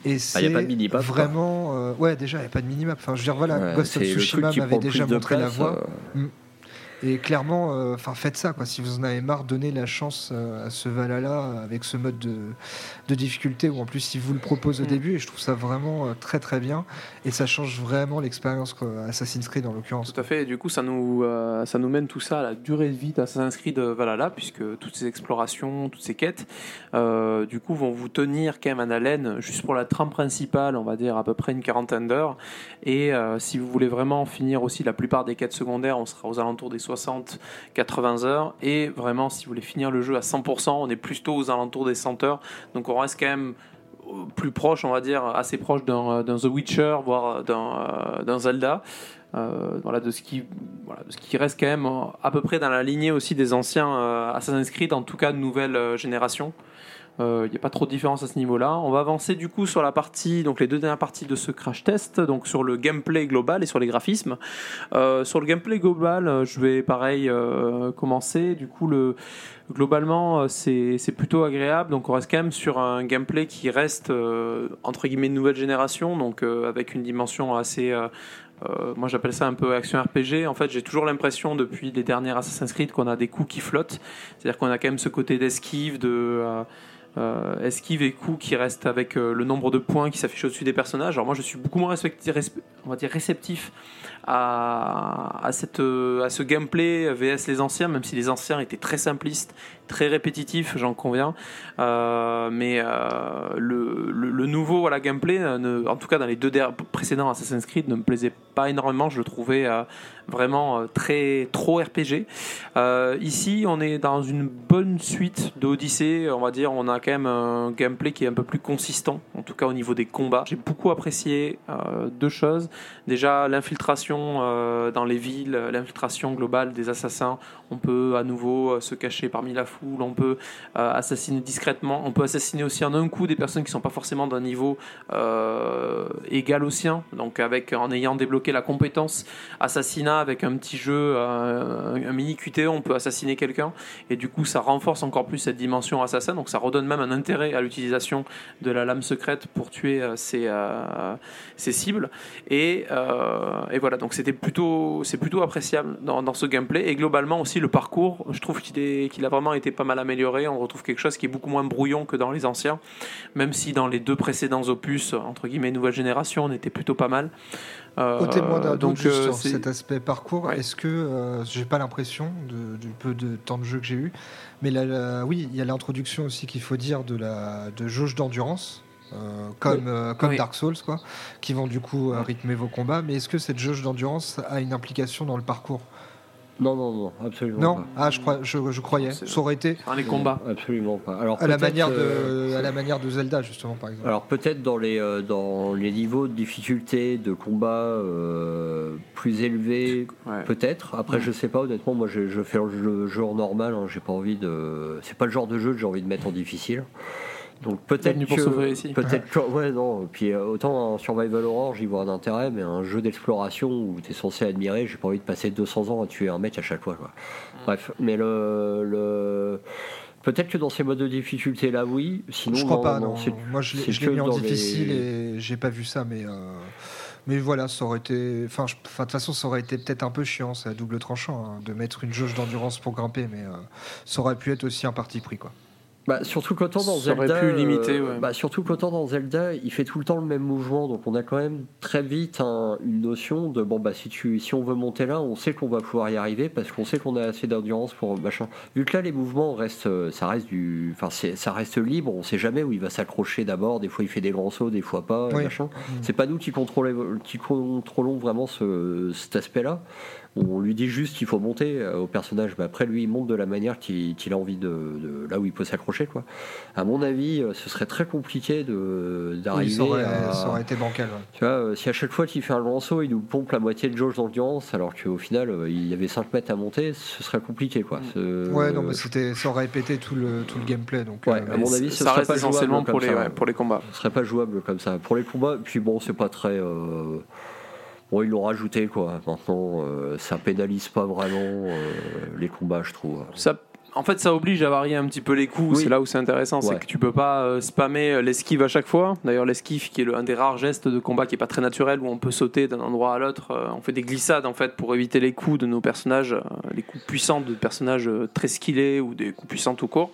Et c'est ah, vraiment euh, ouais déjà il n'y a pas de minimap. Enfin je veux dire voilà Ghost of Tsushima m'avait déjà montré la voie. euh. Et clairement, euh, enfin, faites ça. Quoi. Si vous en avez marre, donnez la chance euh, à ce Valhalla avec ce mode de, de difficulté où en plus il vous le propose au mm. début. Et je trouve ça vraiment euh, très très bien. Et ça change vraiment l'expérience Assassin's Creed en l'occurrence.
Tout à fait. Et du coup, ça nous, ça nous mène tout ça à la durée de vie d'Assassin's Creed Valhalla, puisque toutes ces explorations, toutes ces quêtes, du coup, vont vous tenir quand même en haleine juste pour la trame principale, on va dire à peu près une quarantaine d'heures. Et si vous voulez vraiment finir aussi la plupart des quêtes secondaires, on sera aux alentours des 60-80 heures. Et vraiment, si vous voulez finir le jeu à 100%, on est plutôt aux alentours des 100 heures. Donc on reste quand même euh, plus proche, on va dire, assez proche d'un The Witcher, voire d'un euh, Zelda. Euh, voilà, de ce, qui, voilà, de ce qui reste quand même à peu près dans la lignée aussi des anciens Assassin's Creed, en tout cas de nouvelle génération. Il euh, n'y a pas trop de différence à ce niveau-là. On va avancer du coup sur la partie, donc les deux dernières parties de ce crash test, donc sur le gameplay global et sur les graphismes. Euh, sur le gameplay global, euh, je vais pareil commencer. Du coup, le, globalement, c'est plutôt agréable. Donc, on reste quand même sur un gameplay qui reste entre guillemets nouvelle génération, donc avec une dimension assez moi j'appelle ça un peu action RPG. En fait, j'ai toujours l'impression depuis les dernières Assassin's Creed qu'on a des coups qui flottent. C'est-à-dire qu'on a quand même ce côté d'esquive, de, euh, esquive et coup qui reste avec euh, le nombre de points qui s'affichent au-dessus des personnages? Alors moi je suis beaucoup moins on va dire réceptif à, cette, euh, à ce gameplay VS les anciens, même si les anciens étaient très simplistes, très répétitifs, j'en conviens. mais le, le, nouveau voilà, gameplay, en tout cas dans les deux précédents Assassin's Creed, ne me plaisait pas énormément. Je le trouvais vraiment euh, très trop RPG. Euh, ici, on est dans une bonne suite d'Odyssée. On va dire, on a quand même un gameplay qui est un peu plus consistant, en tout cas au niveau des combats. J'ai beaucoup apprécié euh, deux choses. Déjà, l'infiltration dans les villes, l'infiltration globale des assassins. On peut à nouveau se cacher parmi la foule. On peut assassiner discrètement. On peut assassiner aussi en un coup des personnes qui sont pas forcément d'un niveau égal au sien. Donc, avec en ayant débloqué la compétence assassinat avec un petit jeu, euh, un, mini QTE, on peut assassiner quelqu'un. Et du coup, ça renforce encore plus cette dimension assassin. Donc ça redonne même un intérêt à l'utilisation de la lame secrète pour tuer euh, ses, euh, cibles. Et, voilà, donc c'était plutôt, c'est plutôt appréciable dans, ce gameplay. Et globalement aussi, le parcours, je trouve qu'il, qu'il a vraiment été pas mal amélioré. On retrouve quelque chose qui est beaucoup moins brouillon que dans les anciens. Même si dans les deux précédents opus, entre guillemets, nouvelle génération, on était plutôt pas mal.
Euh, témoin d'un doute sur cet aspect parcours. Est-ce que euh, j'ai pas l'impression du peu de temps de jeu que j'ai eu, mais oui, il y a l'introduction aussi qu'il faut dire de la de jauge d'endurance. Euh, comme, comme Dark Souls, quoi, qui vont du coup rythmer vos combats. Mais est-ce que cette jauge d'endurance a une implication dans le parcours?
Non, non, non, absolument
non
pas.
Ah, je, crois, je, croyais. Ça aurait été.
Dans les combats.
Absolument pas. Alors,
à, la manière de, euh, à la manière de Zelda, justement, par exemple.
Alors, peut-être dans les, euh, dans les niveaux de difficulté de combat euh, plus élevés, peut-être. Après, je sais pas, honnêtement, moi, je, je fais le jeu en normal. Hein, j'ai pas envie de. C'est pas le genre de jeu que j'ai envie de mettre en difficile. Donc peut-être que, peut-être ouais non. Puis euh, autant un survival horror, j'y vois un intérêt, mais un jeu d'exploration où tu es censé admirer, j'ai pas envie de passer 200 ans à tuer un mec à chaque fois. Quoi. Mm. Bref, mais le, le... Peut-être que dans ces modes de difficulté là, oui. Sinon,
je crois pas. Non. Moi, je l'ai mis en difficile et j'ai pas vu ça, mais. Euh, mais voilà, ça aurait été. Enfin, de toute façon, ça aurait été peut-être un peu chiant, c'est à double tranchant, hein, de mettre une jauge d'endurance pour grimper, mais euh, ça aurait pu être aussi un parti pris, quoi.
Bah, surtout qu'autant dans Zelda, euh, bah, surtout qu'autant dans Zelda, il fait tout le temps le même mouvement, donc on a quand même très vite une notion de bon bah si tu si on veut monter là, on sait qu'on va pouvoir y arriver parce qu'on sait qu'on a assez d'endurance pour machin. Vu que là les mouvements restent, euh, ça reste du, enfin ça reste libre, on sait jamais où il va s'accrocher d'abord. Des fois il fait des grands sauts, des fois pas, machin. Mm. C'est pas nous qui contrôlons, qui contrôlons vraiment ce, cet aspect-là on lui dit juste qu'il faut monter euh, au personnage, mais après lui il monte de la manière qu'il a envie de, là où il peut s'accrocher quoi. À mon avis, euh, ce serait très compliqué d'arriver.
Oui, ça, aurait été bancal.
Tu vois, euh, si à chaque fois qu'il fait un grand saut, il nous pompe la moitié de jauge d'endurance, alors qu'au final il y avait 5 mètres à monter, ce serait compliqué quoi.
Ouais, non, mais c'était, ça aurait répété tout le tout le gameplay donc.
Ouais, à mon avis,
ça, serait reste pas essentiellement pour les pour les combats.
Ce serait pas jouable comme ça. Pour les combats, puis bon, c'est pas très Bon, ils l'ont rajouté, quoi. Maintenant, euh, ça pénalise pas vraiment euh, les combats, je trouve.
Ça, en fait, ça oblige à varier un petit peu les coups. C'est là où c'est intéressant, c'est que tu peux pas euh, spammer l'esquive à chaque fois. D'ailleurs, l'esquive, qui est le, un des rares gestes de combat qui est pas très naturel, où on peut sauter d'un endroit à l'autre. on fait des glissades, en fait, pour éviter les coups de nos personnages, les coups puissants de personnages très skillés ou des coups puissants tout court.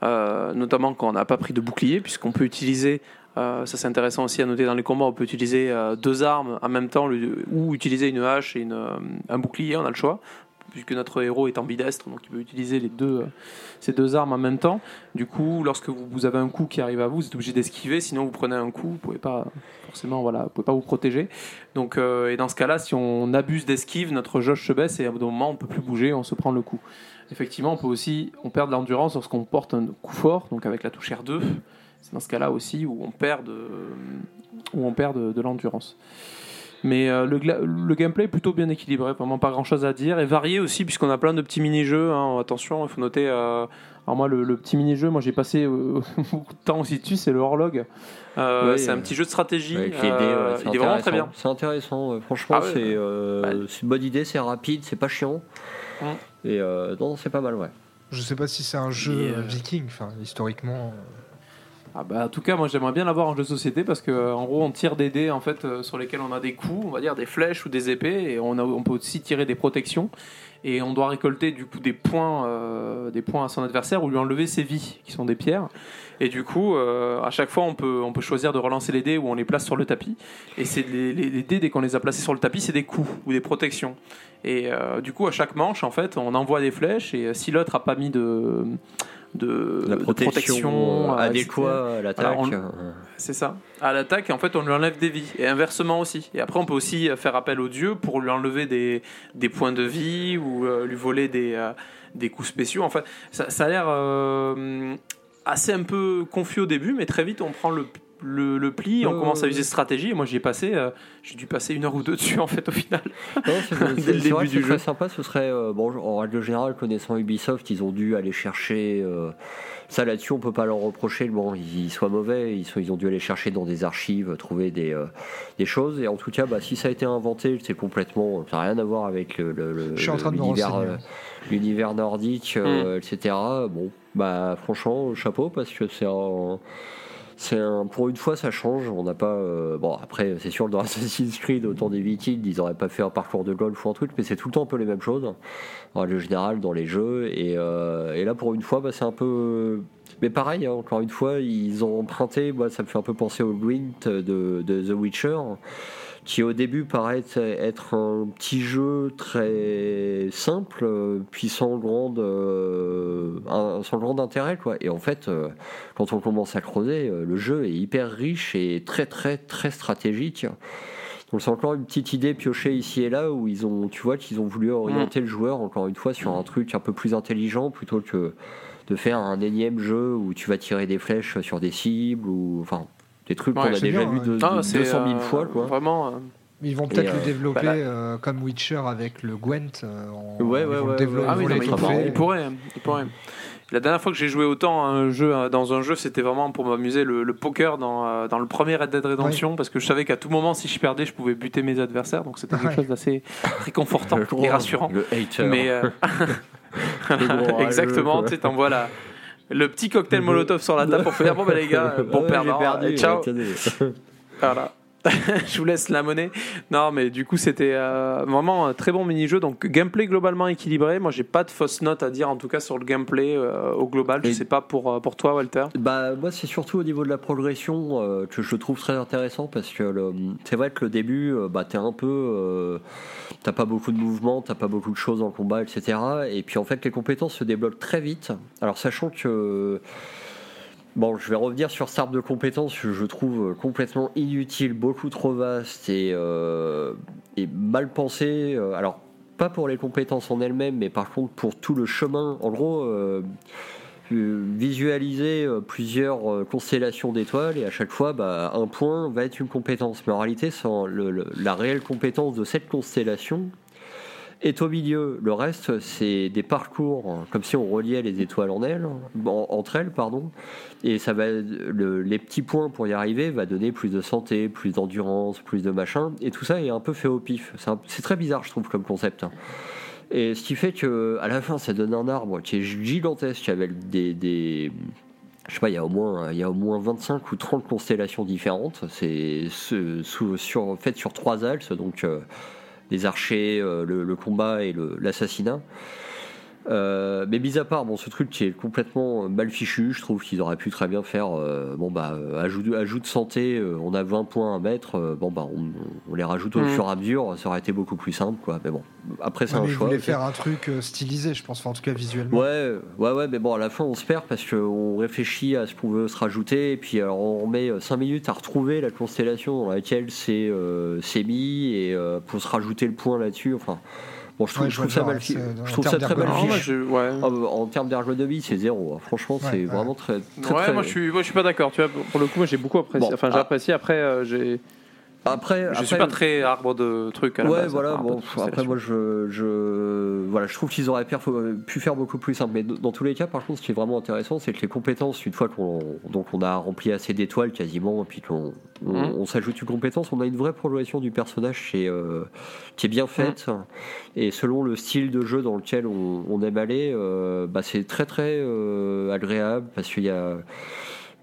notamment quand on n'a pas pris de bouclier, puisqu'on peut utiliser euh, ça c'est intéressant aussi à noter dans les combats. On peut utiliser euh, deux armes en même temps ou utiliser une hache et euh, un bouclier. On a le choix puisque notre héros est ambidestre, donc il peut utiliser ces deux armes en même temps. Du coup, lorsque vous, avez un coup qui arrive à vous, vous êtes obligé d'esquiver, sinon vous prenez un coup, vous pouvez pas forcément, voilà, vous pouvez pas vous protéger. Donc, et dans ce cas-là, si on abuse d'esquive, notre jauge se baisse et à un moment on peut plus bouger, on se prend le coup. Effectivement, on peut aussi, on perd de l'endurance lorsqu'on porte un coup fort, donc avec la touche R2 c'est dans ce cas-là aussi où on perd de, où on perd de, l'endurance. Mais euh, le, le gameplay est plutôt bien équilibré, vraiment pas grand chose à dire. Et varié aussi, puisqu'on a plein de petits mini-jeux. hein. Attention, il faut noter. euh, alors, moi, le, le petit mini-jeu, moi j'ai passé euh, beaucoup de temps aussi dessus, c'est le Horlog. Euh,
Oui,
c'est un petit jeu de stratégie. Euh,
ouais,
il est vraiment très bien.
intéressant. C'est intéressant, franchement,
Ah
c'est
Bah,
une bonne idée, c'est rapide, c'est pas chiant. Et euh, non, c'est pas mal, ouais.
Je sais pas si c'est un jeu
Et,
viking, enfin historiquement.
Ah bah, en tout cas, moi j'aimerais bien l'avoir en jeu de société parce que euh, en gros on tire des dés en fait euh, sur lesquels on a des coups, on va dire des flèches ou des épées, et on, peut aussi tirer des protections. Et on doit récolter du coup des points, euh, des points à son adversaire ou lui enlever ses vies, qui sont des pierres. Et du coup, à chaque fois, on peut, on peut choisir de relancer les dés ou on les place sur le tapis. Et c'est les, dés dès qu'on les a placés sur le tapis, c'est des coups ou des protections. Et du coup, à chaque manche, en fait, on envoie des flèches. Et si l'autre a pas mis de de,
La
de
protection, euh,
euh,
adéquat à l'attaque. euh,
c'est ça. À l'attaque, en fait, on lui enlève des vies. Et inversement aussi. Et après, on peut aussi faire appel aux dieux pour lui enlever des, des points de vie ou euh, lui voler des, euh, des coups spéciaux. En fait, ça, ça a l'air euh, assez un peu confus au début, mais très vite, on prend le, le, le pli, on commence à user stratégie. Et moi, j'y ai passé, euh, j'ai dû passer une heure ou deux dessus, en fait, au final. Dès
c'est-
le
c'est vrai
début du jeu.
sympa. Ce serait, euh, bon, en règle générale, connaissant Ubisoft, ils ont dû aller chercher. euh, ça là-dessus, on peut pas leur reprocher. Bon, ils soient mauvais, ils, sont, ils ont dû aller chercher dans des archives, trouver des, euh, des choses. Et en tout cas, bah, si ça a été inventé, c'est complètement. Ça n'a rien à voir avec le, l'univers, euh, nordique, euh, etc. Bon, bah, franchement, chapeau, parce que c'est un. C'est pour une fois, ça change. On n'a pas. euh, bon, après, c'est sûr, dans Assassin's Creed, autant des Vikings, ils auraient pas fait un parcours de golf ou un truc, mais c'est tout le temps un peu les mêmes choses, en règle générale, dans les jeux. Et, euh, là, pour une fois, bah, c'est un peu. Mais pareil, hein, encore une fois, ils ont emprunté. Moi, ça me fait un peu penser au Gwent de The Witcher, qui au début paraît être un petit jeu très simple, euh, puis sans grande, euh, sans grand intérêt, quoi. Et en fait. euh, quand on commence à creuser, euh, le jeu est hyper riche et très très très stratégique. Donc c'est encore une petite idée piochée ici et là où ils ont, tu vois, qu'ils ont voulu orienter le joueur encore une fois sur un truc un peu plus intelligent plutôt que de faire un énième jeu où tu vas tirer des flèches sur des cibles ou enfin des trucs
Ouais,
qu'on a déjà
bien,
vu de,
Ah,
de
c'est,
200 000
euh,
fois quoi.
Vraiment. euh,
Ils vont peut-être le
euh,
développer
bah là-
euh, comme Witcher avec le Gwent. euh, en-
Ouais,
ils
ouais, ouais.
Ah
ils
oui, non, il,
l'étoffer.
il pourrait, il pourrait. La dernière fois que j'ai joué autant à un jeu, dans un jeu, c'était vraiment pour m'amuser le, le poker dans, dans le premier Red Dead Redemption, parce que je savais qu'à tout moment, si je perdais, je pouvais buter mes adversaires, donc c'était quelque
Ouais.
chose d'assez réconfortant et rassurant.
Le hater.
Mais euh, exactement, tu t'envoies la- le petit cocktail Molotov sur la table pour faire bon ben les gars, bon
Ouais,
et ciao. Voilà. je vous laisse la monnaie. Non, mais du coup, c'était euh, vraiment un très bon mini-jeu. Donc, gameplay globalement équilibré. Moi, j'ai pas de fausses notes à dire, en tout cas, sur le gameplay euh, au global. Je
Et-
sais pas pour, euh, pour toi, Walter.
Bah moi c'est surtout au niveau de la progression euh, que je trouve très intéressant parce que c'est vrai que le début bah t'es un peu t'as pas beaucoup de mouvements t'as pas beaucoup de choses dans le combat etc et puis en fait les compétences se débloquent très vite alors sachant que Bon, je vais revenir sur cet arbre de compétences que je trouve euh, complètement inutile, beaucoup trop vaste et, euh, mal pensé. Euh, Alors, pas pour les compétences en elles-mêmes, mais par contre pour tout le chemin. En gros, visualiser plusieurs constellations d'étoiles et à chaque fois, bah, un point va être une compétence. Mais en réalité, sans la réelle compétence de cette constellation est au milieu. Le reste, c'est des parcours, comme si on reliait les étoiles entre elles, pardon. Et ça va, le- les petits points pour y arriver va donner plus de santé, plus d'endurance, plus de machin. Et tout ça est un peu fait au pif. C'est très bizarre, je trouve, comme concept. Et ce qui fait que à la fin, ça donne un arbre qui est gigantesque avec des, je sais pas, il y a au moins, il y a au moins 25 ou 30 constellations différentes. C'est fait sur trois axes, donc euh, les archers, euh, le, combat et l'assassinat. Euh, mais mis à part bon, ce truc qui est complètement mal fichu, je trouve qu'ils auraient pu très bien faire euh, bon bah euh, ajout, de- ajout de santé, euh, on a 20 points à mettre, euh, bon bah on, on les rajoute au
Mm.
fur et à mesure, ça aurait été beaucoup plus simple quoi. Mais bon, après c'est
Ouais,
un
mais ils
choix.
voulaient faire un truc euh, stylisé, je pense, enfin, en tout cas visuellement.
Ouais, ouais, ouais, mais bon, à la fin, on se perd parce qu'on réfléchit à ce qu'on veut se rajouter, et puis alors on met 5 minutes à retrouver la constellation dans laquelle c'est euh, mis, et euh, pour se rajouter le point là-dessus. Enfin, bon, je trouve,
Ouais,
je
je
trouve ça mal Je trouve ça
termes
très mal fichu.
ouais.
Ah, en termes d'ergonomie, c'est zéro. hein. Franchement,
Ouais,
c'est
ouais.
vraiment très, très,
ouais,
très-
moi je suis, moi je suis pas d'accord. Tu vois, pour- pour le coup, moi j'ai beaucoup apprécié.
Bon,
enfin, j'ai
ah.
apprécié. Après, euh, j'ai,
Après,
je suis pas très arbre de trucs. À la
ouais,
base,
voilà. Bon, après, moi, je, je, voilà, je trouve qu'ils auraient pu, faire beaucoup plus simple. Mais dans tous les cas, par contre, ce qui est vraiment intéressant, c'est que les compétences, une fois qu'on donc on a rempli assez d'étoiles quasiment, et puis qu'on on, on s'ajoute une compétence, on a une vraie progression du personnage qui est, euh, qui est bien faite. Et selon le style de jeu dans lequel on, on aime aller, euh, bah, c'est très très euh, agréable parce qu'il y a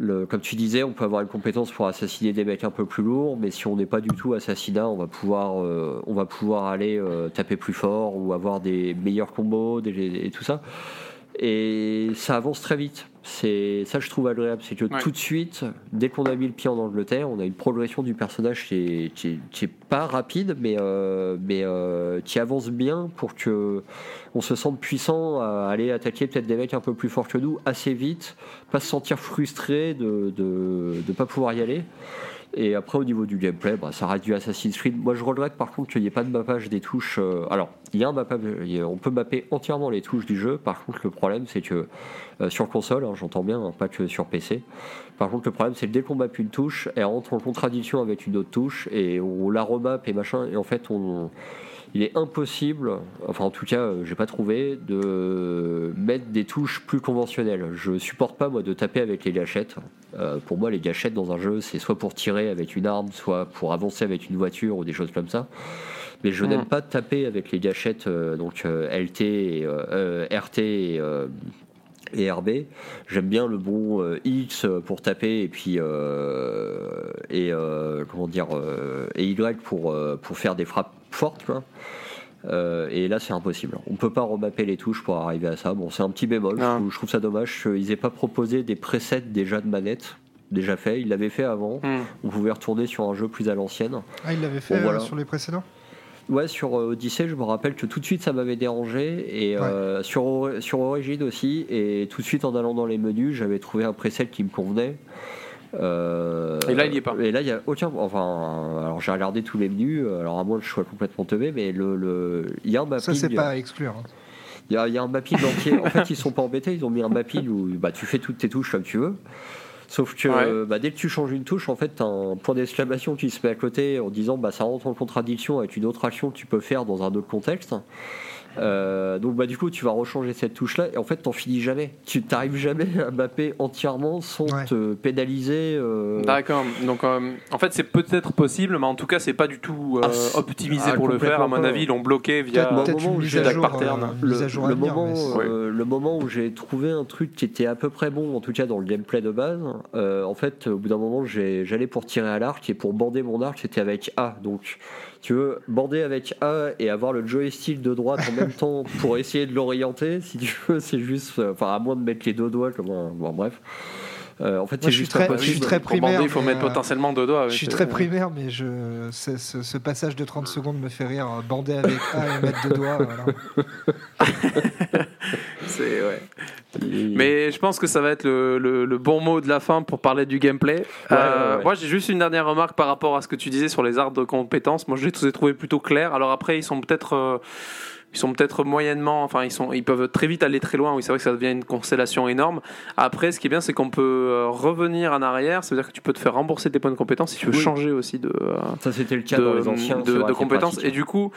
le- comme tu disais, on peut avoir une compétence pour assassiner des mecs un peu plus lourds, mais si on n'est pas du tout assassinat, on va pouvoir, euh, on va pouvoir aller euh, taper plus fort ou avoir des meilleurs combos et tout ça. Et ça avance très vite. C'est ça, je trouve agréable, c'est que
Ouais.
tout de suite, dès qu'on a mis le pied en Angleterre, on a une progression du personnage qui est, qui est- qui est pas rapide, mais euh, mais euh, qui avance bien pour que on se sente puissant à aller attaquer peut-être des mecs un peu plus forts que nous assez vite, pas se sentir frustré de de, de pas pouvoir y aller. Et après, au niveau du gameplay, bah, ça reste du Assassin's Creed. Moi, je regrette par contre qu'il n'y ait pas de mappage des touches. euh, alors, il y a un mappage, on peut mapper entièrement les touches du jeu. Par contre, le problème, c'est que euh, sur console, hein, j'entends bien, hein, pas que sur PC. Par contre, le problème, c'est que dès qu'on mappe une touche, elle rentre en contradiction avec une autre touche et on la remappe et machin. Et en fait, on, il est impossible, enfin en tout cas, euh, j'ai pas trouvé, de mettre des touches plus conventionnelles. Je supporte pas moi de taper avec les gâchettes. Euh, pour moi, les gâchettes dans un jeu, c'est soit pour tirer avec une arme, soit pour avancer avec une voiture ou des choses comme ça. Mais je n'aime pas taper avec les gâchettes, euh, donc euh, LT, et, RT et, et RB. J'aime bien le bon euh, X pour taper et puis euh, et euh, comment dire et Y pour pour faire des frappes fortes quoi. Euh, et là c'est impossible. On peut pas remapper les touches pour arriver à ça. Bon c'est un petit bémol. Je
Non.
trouve, je trouve ça dommage qu'ils aient pas proposé des presets déjà de manette déjà fait. Ils l'avaient fait avant.
Hmm.
On pouvait retourner sur un jeu plus à l'ancienne.
Ah, il l'avait fait
Bon, voilà.
euh, sur les précédents?
Ouais, sur euh, Odyssey, je me rappelle que tout de suite ça m'avait dérangé et euh, sur, sur Origin aussi. Et tout de suite en allant dans les menus, j'avais trouvé un preset qui me convenait. Euh,
Et là, il y est pas.
Et là, il y a aucun. Enfin, alors j'ai regardé tous les menus. Alors à moins que je sois complètement teubé, mais le, le- il y a un mapping.
Ça, c'est pas à exclure. hein.
Il y, a, il y a un mapping entier. En fait, ils sont pas embêtés. Ils ont mis un mapping où bah, tu fais toutes tes touches comme tu veux. Sauf que
Ouais.
bah, dès que tu changes une touche, en fait, t'as un point d'exclamation qui se met à côté en disant bah, ça rentre en contradiction avec une autre action que tu peux faire dans un autre contexte. Euh, donc bah du coup tu vas rechanger cette touche là et en fait t'en finis jamais tu t'arrives jamais à mapper entièrement sans
Ouais.
te pénaliser euh,
D'accord. Donc, euh, en fait, c'est peut-être possible, mais en tout cas, c'est pas du tout euh,
Ah,
optimisé
ah,
pour le faire. À mon avis, ils l'ont bloqué via.
Au
peut-être
moment où j'ai
jour,
pattern,
euh,
le, le moment, le moment où j'ai trouvé un truc qui était à peu près bon, en tout cas dans le gameplay de base, euh, en fait, au bout d'un moment, j'allais pour tirer à l'arc et pour bander mon arc, c'était avec A. Donc, tu veux bander avec A et avoir le joystick de droite en même temps pour essayer de l'orienter, si tu veux, c'est juste, euh, enfin, à moins de mettre les deux doigts, comme un, bon, bref. Euh, en fait, c'est
je suis
juste
très-
impossible.
je suis très primaire,
il faut
mais,
mettre
euh,
potentiellement deux doigts.
Je suis très primaire, mais je, ce, ce passage de 30 secondes me fait rire. Bander avec A et mettre deux doigts. voilà.
c'est- ouais. Mais je pense que ça va être le, le- le bon mot de la fin pour parler du gameplay. Euh,
ouais, ouais.
Moi, j'ai juste une dernière remarque par rapport à ce que tu disais sur les arts de compétences. Moi, je les ai trouvés plutôt clairs. Alors après, ils sont peut-être. euh, ils sont peut-être moyennement, enfin ils sont, ils peuvent très vite aller très loin. Oui, c'est vrai que ça devient une constellation énorme. Après, ce qui est bien, c'est qu'on peut euh, revenir en arrière. Ça veut dire que tu peux te faire rembourser tes points de compétences si tu veux
Oui.
changer aussi de, euh,
Ça, c'était le cas
de,
dans les anciens.
de- compétences. Et du coup,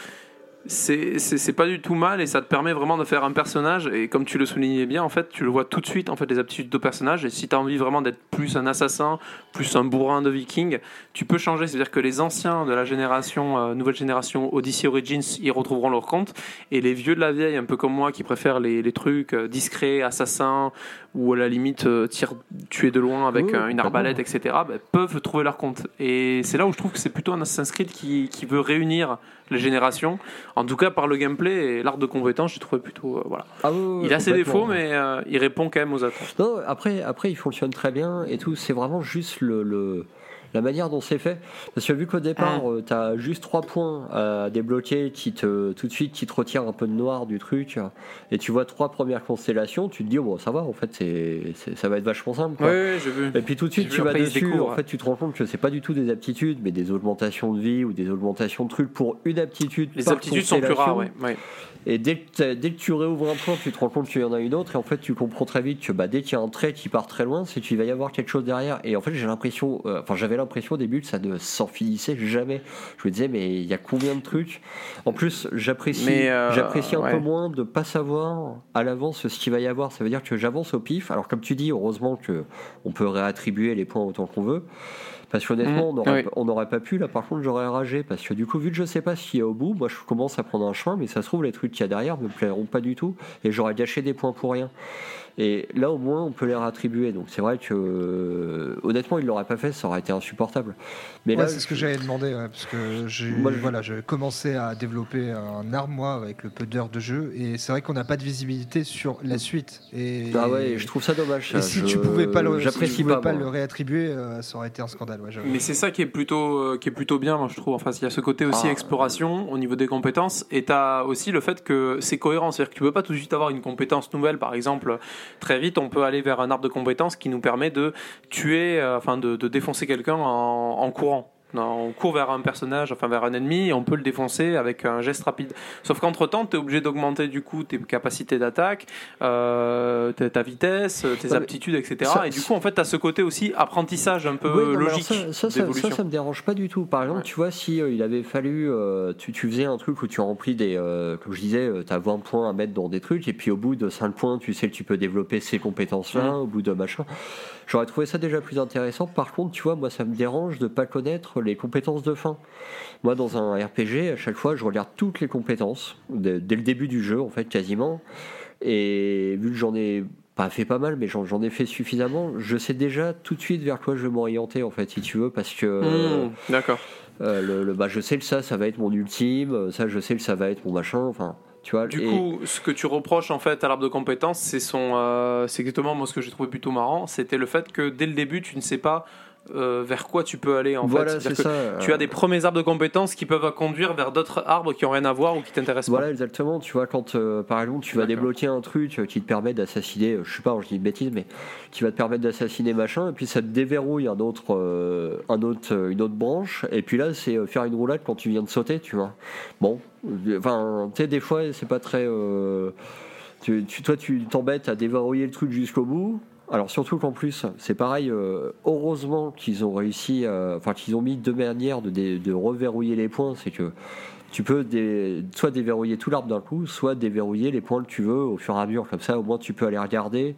c'est c'est- c'est pas du tout mal et ça te permet vraiment de faire un personnage. Et comme tu le soulignais bien, en fait, tu le vois tout de suite, en fait, les aptitudes de personnage. Et si tu as envie vraiment d'être plus un assassin, plus un bourrin de viking, tu peux changer. C'est-à-dire que les anciens de la génération, euh, nouvelle génération Odyssey Origins, ils retrouveront leur compte. Et les vieux de la vieille, un peu comme moi, qui préfèrent les, les trucs euh, discrets, assassins, ou à la limite euh, tir, tuer de loin avec
Oui,
une arbalète, etc., bah, peuvent trouver leur compte. Et c'est là où je trouve que c'est plutôt un Assassin's Creed qui, qui veut réunir les générations. En tout cas, par le gameplay et l'art de compétence, j'ai trouvé plutôt. euh, voilà.
Ah oui, oui,
Il a ses défauts, mais euh, il répond quand même aux attentes.
Non, après, après, il fonctionne très bien et tout. C'est vraiment juste le, le- la manière dont c'est fait. Parce que vu qu'au départ, tu as juste trois points à débloquer qui te, tout de suite, qui te retirent un peu de noir du truc, et tu vois trois premières constellations, tu te dis, bon, ça va, en fait, c'est, ça va être vachement simple. quoi.
Oui, j'ai vu.
Et puis tout de suite, tu vas dessus, en fait, tu te rends compte que c'est pas du tout des aptitudes, mais des augmentations de vie ou des augmentations de trucs pour une aptitude.
Les
par
aptitudes sont plus rares, oui.
Et dès que, dès que tu réouvres un point, tu te rends compte qu'il y en a une autre, et en fait, tu comprends très vite que bah, dès qu'il y a un trait qui part très loin, c'est qu'il va y avoir quelque chose derrière. Et en fait, j'ai l'impression, euh, enfin, j'avais l'impression au début que ça ne s'en finissait jamais. Je me disais, mais il y a combien de trucs? En plus, j'apprécie
Mais,
j'apprécie un
ouais.
peu moins de pas savoir à l'avance ce qu'il va y avoir. Ça veut dire que j'avance au pif. Alors, comme tu dis, heureusement que on peut réattribuer les points autant qu'on veut. Parce qu'honnêtement, on n'aurait
oui.
n'aurait pas pu. Là, par contre, j'aurais ragé. Parce que du coup, vu que je sais pas s'il y a au bout, moi, je commence à prendre un chemin, mais ça se trouve, les trucs qu'il y a derrière me plairont pas du tout. Et j'aurais gâché des points pour rien. Et là, au moins, on peut les réattribuer. Donc, c'est vrai que, euh, honnêtement, il l'aurait pas fait, ça aurait été insupportable. Mais
Ouais,
là,
c'est ce que j'avais demandé, ouais, parce que j'ai
Moi, je-
voilà, j'ai commencé à développer un moi, avec le peu d'heures de jeu, et c'est vrai qu'on n'a pas de visibilité sur la suite. Et,
Ah ouais, je trouve ça dommage.
et
ça.
si
Je-
tu pouvais pas le, si tu
j'apprécie
pouvais
pas,
pas
moi.
le réattribuer, euh, ça aurait été un scandale. Ouais.
Mais c'est ça qui est plutôt euh, qui est plutôt bien, moi je trouve. Enfin, il y a ce côté aussi
Ah.
exploration au niveau des compétences, et t'as aussi le fait que c'est cohérent, c'est-à-dire que tu peux pas tout de suite avoir une compétence nouvelle. Par exemple, très vite, on peut aller vers un arbre de compétences qui nous permet de tuer, euh, enfin de, défoncer quelqu'un en courant. On court vers un personnage, enfin vers un ennemi, et on peut le défoncer avec un geste rapide. Sauf qu'entre temps, tu es obligé d'augmenter du coup tes capacités d'attaque, euh, ta vitesse, tes
Ouais,
aptitudes, etc.
ça-
et du coup, en fait, tu as ce côté aussi apprentissage un peu
Oui, non,
logique
ça, ça, ça, me dérange pas du tout. Par exemple,
Ouais.
tu vois, si euh, il avait fallu, euh, tu, tu faisais un truc où tu remplis des, comme je disais, tu as 20 points à mettre dans des trucs, et puis au bout de 5 points, tu sais que tu peux développer ces compétences-là,
Mhm.
au bout de machin. J'aurais trouvé ça déjà plus intéressant. Par contre, tu vois, moi, ça me dérange de pas connaître les compétences de fin. Moi, dans un RPG, à chaque fois, je regarde toutes les compétences, dès, dès le début du jeu, en fait, quasiment. Et vu que j'en ai pas fait pas mal, mais j'en ai fait suffisamment, je sais déjà tout de suite vers quoi je vais m'orienter, en fait, si tu veux, parce que
Mmh, D'accord.
euh, le, le- bah, je sais que ça, ça va être mon ultime, ça, je sais que ça va être mon machin, enfin, tu vois.
Du
et-
coup, ce que tu reproches en fait à l'arbre de compétences, c'est son, euh, c'est exactement moi ce que j'ai trouvé plutôt marrant, c'était le fait que dès le début, tu ne sais pas euh, vers quoi tu peux aller en
voilà,
fait.
ça.
Tu as des premiers arbres de compétences qui peuvent conduire vers d'autres arbres qui ont rien à voir ou qui t'intéressent
Voilà, exactement. Tu vois, quand euh, par exemple tu vas débloquer un truc euh, qui te permet d'assassiner, euh, je sais pas, je dis une bêtise, mais qui va te permettre d'assassiner machin, et puis ça te déverrouille un autre, euh, un autre, euh, une autre branche, et puis là c'est euh, faire une roulade quand tu viens de sauter, tu vois. Bon, euh, enfin, tu sais, des fois c'est pas très. euh, tu, tu- toi, tu t'embêtes à déverrouiller le truc jusqu'au bout. Alors surtout qu'en plus, c'est pareil. euh, heureusement qu'ils ont réussi, enfin qu'ils ont mis deux manières de, de reverrouiller les points. C'est que tu peux soit déverrouiller tout l'arbre d'un coup, soit déverrouiller les points que tu veux au fur et à mesure. Comme ça, au moins, tu peux aller regarder.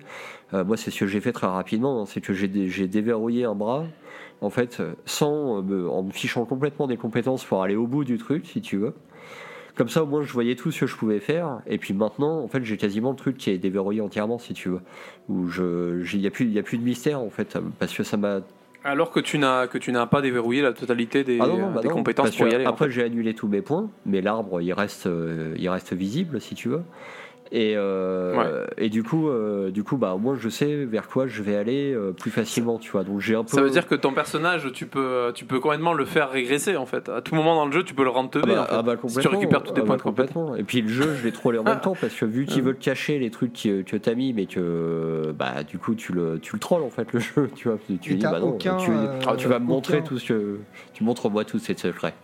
Euh, moi, c'est ce que j'ai fait très rapidement. hein, c'est que j'ai dé- j'ai déverrouillé un bras, en fait, sans euh, en me fichant complètement des compétences pour aller au bout du truc, si tu veux. Comme ça, au moins, je voyais tout ce que je pouvais faire. Et puis maintenant, en fait, j'ai quasiment le truc qui est déverrouillé entièrement, si tu veux. Où je, il n'y a plus, il y a plus de mystère, en fait, parce que ça m'a
Alors que tu n'as que tu n'as pas déverrouillé la totalité des,
Ah non, non, bah
des
non,
compétences pour y aller. en
Après, j'ai annulé tous mes points, mais l'arbre, il reste, euh, il reste visible, si tu veux. Et, euh, et du coup, euh, du coup, bah, au moins, je sais vers quoi je vais aller euh, plus facilement, tu vois. Donc, j'ai un peu.
Ça veut dire que ton personnage, tu peux, tu peux complètement le faire régresser en fait. À tout moment dans le jeu, tu peux le rendre
Ah
teubé.
bah,
en fait.
ah bah,
si tu récupères tous tes
ah
points
bah,
de
complètement. Et puis le jeu, je l'ai trollé en même temps parce que vu qu'ils veulent cacher les trucs que, que t'as mis, mais que bah du coup tu le tu le trolls en fait le jeu, tu vois. Tu dis bah non,
aucun,
tu,
euh,
ah, tu vas me montrer tout ce que tu montres moi tous ces secrets.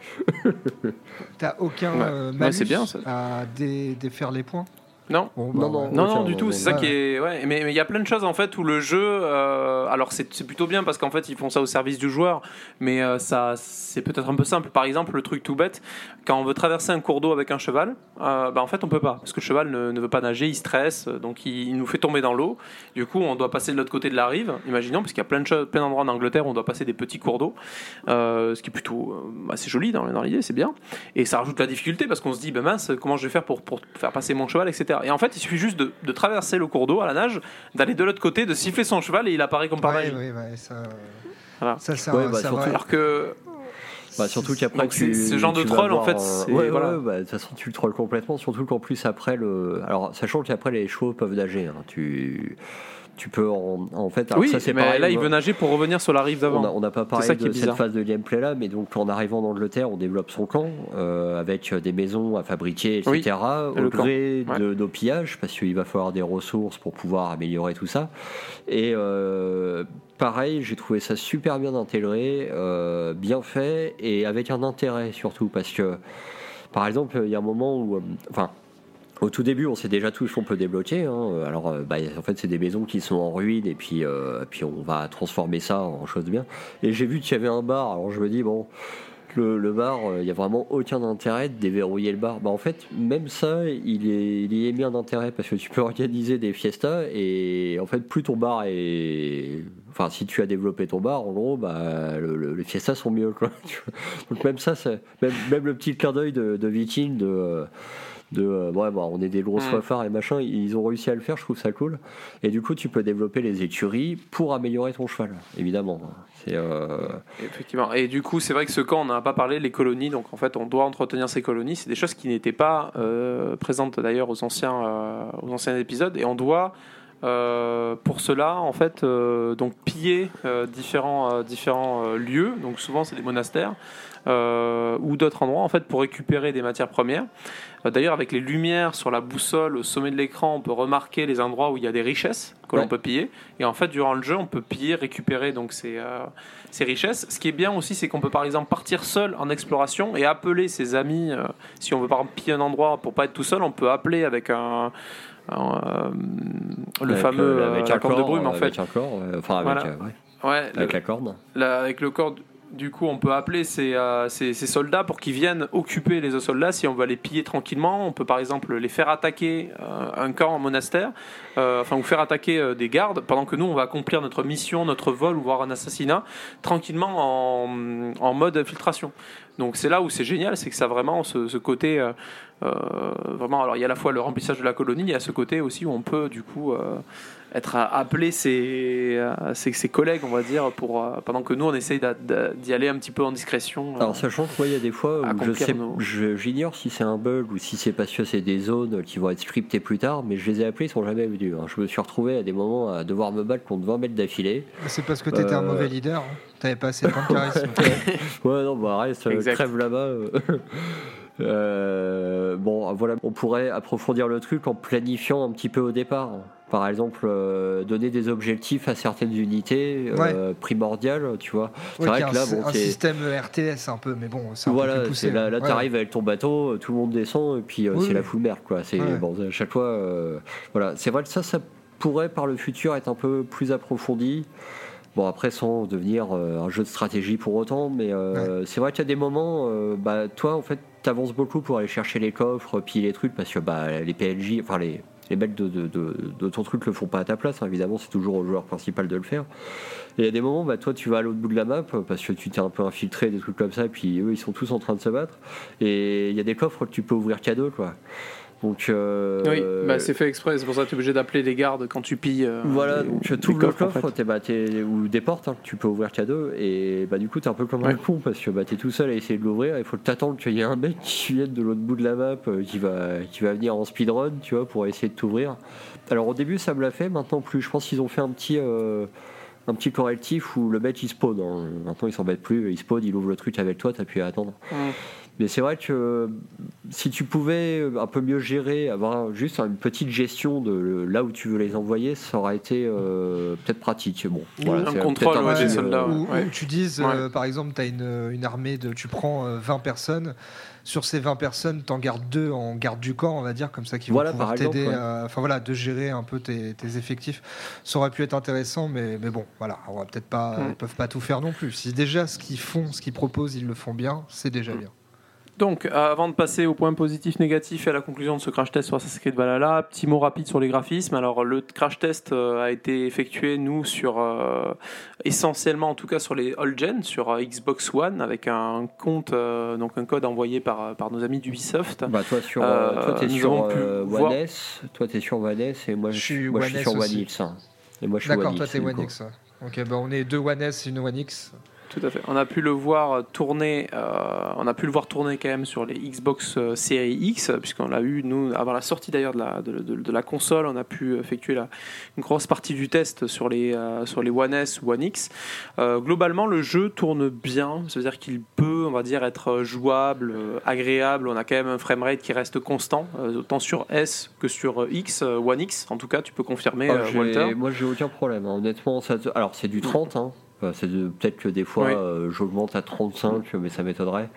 T'as aucun
Ouais. Ouais,
malus
c'est bien, ça.
à dé- défaire les points?
Non.
Bon,
Non,
bah,
non.
ouais.
Non, non,
Aucun,
du
non,
tout.
non.
C'est ça
Ouais.
qui est. Ouais, mais il y a plein de choses en fait où le jeu. euh, alors c'est c'est plutôt bien parce qu'en fait ils font ça au service du joueur, mais euh, ça c'est peut-être un peu simple. Par exemple, le truc tout bête, quand on veut traverser un cours d'eau avec un cheval, euh, bah, en fait on peut pas parce que le cheval ne, ne veut pas nager, il stresse, donc il, il nous fait tomber dans l'eau. Du coup, on doit passer de l'autre côté de la rive. Imaginons, parce qu'il y a plein de choses, plein d'endroits en Angleterre où on doit passer des petits cours d'eau, euh, ce qui est plutôt euh, assez joli dans, dans l'idée, c'est bien. Et ça rajoute la difficulté parce qu'on se dit, ben mince, comment je vais faire pour, pour faire passer mon cheval, etc. Et en fait, il suffit juste de, de traverser le cours d'eau à la nage, d'aller de l'autre côté, de siffler son cheval et il apparaît comme par
Ouais,
magie.
ouais, ouais, ça.
Voilà.
Ça, ça,
Ouais, bah,
ça
surtout-
va-
Alors que
Bah, surtout qu'après
ce genre de troll, en fait,
un-
c'est-
ouais,
voilà.
ouais, bah, de toute façon tu le trolls complètement surtout qu'en plus après le alors sachant qu'après les chevaux peuvent nager hein, tu tu peux en, en fait
oui,
ça c'est
mais
pareil,
là,
on
il veut nager pour revenir sur la rive d'avant.
on n'a pas parlé
ça qui est
de cette phase de gameplay là, mais donc en arrivant en Angleterre, on développe son camp euh, avec des maisons à fabriquer, etc.
Oui,
au gré
ouais.
de nos pillages, parce qu'il va falloir des ressources pour pouvoir améliorer tout ça. Et euh, pareil, j'ai trouvé ça super bien intégré, euh, bien fait et avec un intérêt surtout, parce que par exemple, il y a un moment où, enfin, Au tout début, on sait déjà tout ce qu'on peut débloquer. hein. Alors, euh, bah, en fait, c'est des maisons qui sont en ruine et puis, euh, puis on va transformer ça en chose bien. Et j'ai vu qu'il y avait un bar. Alors, je me dis, bon, le, bar, euh, il n'y a vraiment aucun intérêt de déverrouiller le bar. Bah, en fait, même ça, il, y est mis un intérêt parce que tu peux organiser des fiestas et en fait, plus ton bar est. Enfin, si tu as développé ton bar, en gros, bah, le- le- les fiestas sont mieux. Donc, même ça, même le petit clin d'œil de, de Viking, de. De euh, ouais, on est des gros soifards et machin, ils ont réussi à le faire, je trouve ça cool. Et du coup, tu peux développer les écuries pour améliorer ton cheval, évidemment. C'est euh,
Effectivement. Et du coup, c'est vrai que ce camp, on n'en a pas parlé, les colonies. Donc, en fait, on doit entretenir ces colonies. C'est des choses qui n'étaient pas euh, présentes d'ailleurs aux anciens, euh, aux anciens épisodes. Et on doit, euh, pour cela, en fait, euh, donc piller euh, différents, différents lieux. Donc, souvent, c'est des monastères. ou d'autres endroits en fait pour récupérer des matières premières. D'ailleurs, avec les lumières sur la boussole au sommet de l'écran, on peut remarquer les endroits où il y a des richesses que l'on peut piller. Et en fait, durant le jeu, on peut piller, récupérer donc ces, ces richesses. Ce qui est bien aussi, c'est qu'on peut par exemple partir seul en exploration et appeler ses amis. si on veut par exemple piller un endroit pour pas être tout seul, on peut appeler avec un, le
avec,
fameux
euh, avec
euh, la
un
corne de brume en
avec
fait.
un corps, euh, enfin avec,
Voilà.
euh, ouais,
Ouais, le-
avec la corde.
Avec le corps, du coup, on peut appeler ces, euh, ces- ces soldats pour qu'ils viennent occuper les autres soldats. Si on veut les piller tranquillement, on peut par exemple les faire attaquer euh, un camp en monastère, euh, enfin, ou faire attaquer euh, des gardes, pendant que nous, on va accomplir notre mission, notre vol ou voire un assassinat, tranquillement en, en mode infiltration. Donc c'est là où c'est génial, c'est que ça a vraiment ce, ce côté euh, euh, vraiment. Alors il y a à la fois le remplissage de la colonie, il y a ce côté aussi où on peut du coup euh, être appelé ses, euh, ses, ses collègues, on va dire, pour euh, pendant que nous on essaye d'y aller un petit peu en discrétion. euh.
Alors sachant que moi il y a des fois où j'ignore si c'est un bug ou si c'est parce que c'est des zones qui vont être scriptées plus tard, mais je les ai appelés, ils sont jamais venus. hein. Je me suis retrouvé à des moments à devoir me battre contre 20 mètres d'affilée.
C'est parce que t'étais un
Euh.
mauvais leader. hein. T'avais pas assez de temps de charisme.
Ouais, non, bah reste, euh,
Exact.
crève là-bas. euh. Bon, voilà, on pourrait approfondir le truc en planifiant un petit peu au départ. Par exemple, euh, donner des objectifs à certaines unités euh, primordiales, tu vois. C'est
Ouais,
vrai que là,
un,
bon,
un système RTS un peu, mais bon, c'est un peu
Voilà,
plus poussé.
là, là
hein.
t'arrives avec ton bateau, tout le monde descend et puis
Oui,
c'est la full merde quoi. C'est
Ouais.
bon, à chaque fois, voilà. C'est vrai que ça, ça pourrait par le futur être un peu plus approfondi. Bon après sans devenir euh, un jeu de stratégie pour autant, mais euh, c'est vrai qu'il y a des moments, euh, bah toi en fait t'avances beaucoup pour aller chercher les coffres, puis les trucs parce que bah les PNJ, enfin les les mecs de, de, de, ton truc le font pas à ta place, hein, évidemment c'est toujours au joueur principal de le faire. Et il y a des moments, bah, toi tu vas à l'autre bout de la map parce que tu t'es un peu infiltré, des trucs comme ça, puis eux ils sont tous en train de se battre. Et il y a des coffres que tu peux ouvrir deux, quoi. Donc, euh,
Oui, bah, c'est fait exprès, c'est pour ça que tu es obligé d'appeler les gardes quand tu pilles. euh,
voilà,
les-
donc tu
les
ouvres le
coffres, en
coffre,
fait.
bah, ou des portes hein, tu peux ouvrir qu'à deux, et bah, du coup t'es un peu comme un con parce que bah, t'es tout seul à essayer de l'ouvrir, il faut que t'attendes qu'il y ait un mec qui vienne de l'autre bout de la map euh, qui, va, qui va venir en speedrun, tu vois, pour essayer de t'ouvrir. Alors au début ça me l'a fait, maintenant plus. Je pense qu'ils ont fait un petit. euh, un petit correctif où le mec il spawn. hein. Maintenant il s'embête plus, il spawn, il ouvre le truc avec toi, t'as pu attendre. Mais c'est vrai que euh, si tu pouvais un peu mieux gérer, avoir juste une petite gestion de là où tu veux les envoyer, ça aurait été euh, peut-être pratique. Bon, voilà,
un contrôle,
peut-être
ouais,
petit,
des
euh,
soldats, ouais.
Ou tu dises,
Ouais.
euh, par exemple, tu as une, une armée de. Tu prends euh, 20 personnes. Sur ces 20 personnes, tu en gardes deux en garde du camp, on va dire, comme ça, qui vont
Voilà,
pouvoir t'aider. Enfin voilà, de gérer un peu tes, tes effectifs. Ça aurait pu être intéressant, mais, mais bon, voilà, on va peut-être pas, ils peuvent pas tout faire non plus. Si déjà ce qu'ils font, ce qu'ils proposent, ils le font bien, c'est déjà bien.
Donc, euh, avant de passer au point positif, négatif et à la conclusion de ce crash test sur Assassin's Creed Valhalla, petit mot rapide sur les graphismes. Alors, le crash test euh, a été effectué, nous, sur euh, essentiellement, en tout cas, sur les all-gen, sur euh, Xbox One, avec un compte, euh, donc un code envoyé par, par nos amis d'Ubisoft.
Bah toi sur, toi t'es sur euh, One S, toi t'es sur One S et moi je,
suis
suis, moi, je suis
One
sur One. X. hein. Et moi je suis
D'accord, toi t'es One. X. Ok, bah on est deux One S et une One X.
Tout à fait. On a pu le voir tourner. euh, on a pu le voir tourner quand même sur les Xbox euh, Series X, puisqu'on l'a eu nous avant la sortie d'ailleurs de la, de, de- de la console. On a pu effectuer la, une grosse partie du test sur les euh, sur les One S ou One X. Euh, globalement, le jeu tourne bien. C'est-à-dire qu'il peut, on va dire, être jouable, agréable. On a quand même un framerate qui reste constant, autant sur S que sur X, One X. En tout cas, tu peux confirmer,
Ah,
Walter.
moi j'ai aucun problème. hein. Honnêtement, ça, te- alors c'est du 30. Hein. C'est Peut-être que des fois euh, j'augmente à 35, mais ça m'étonnerait.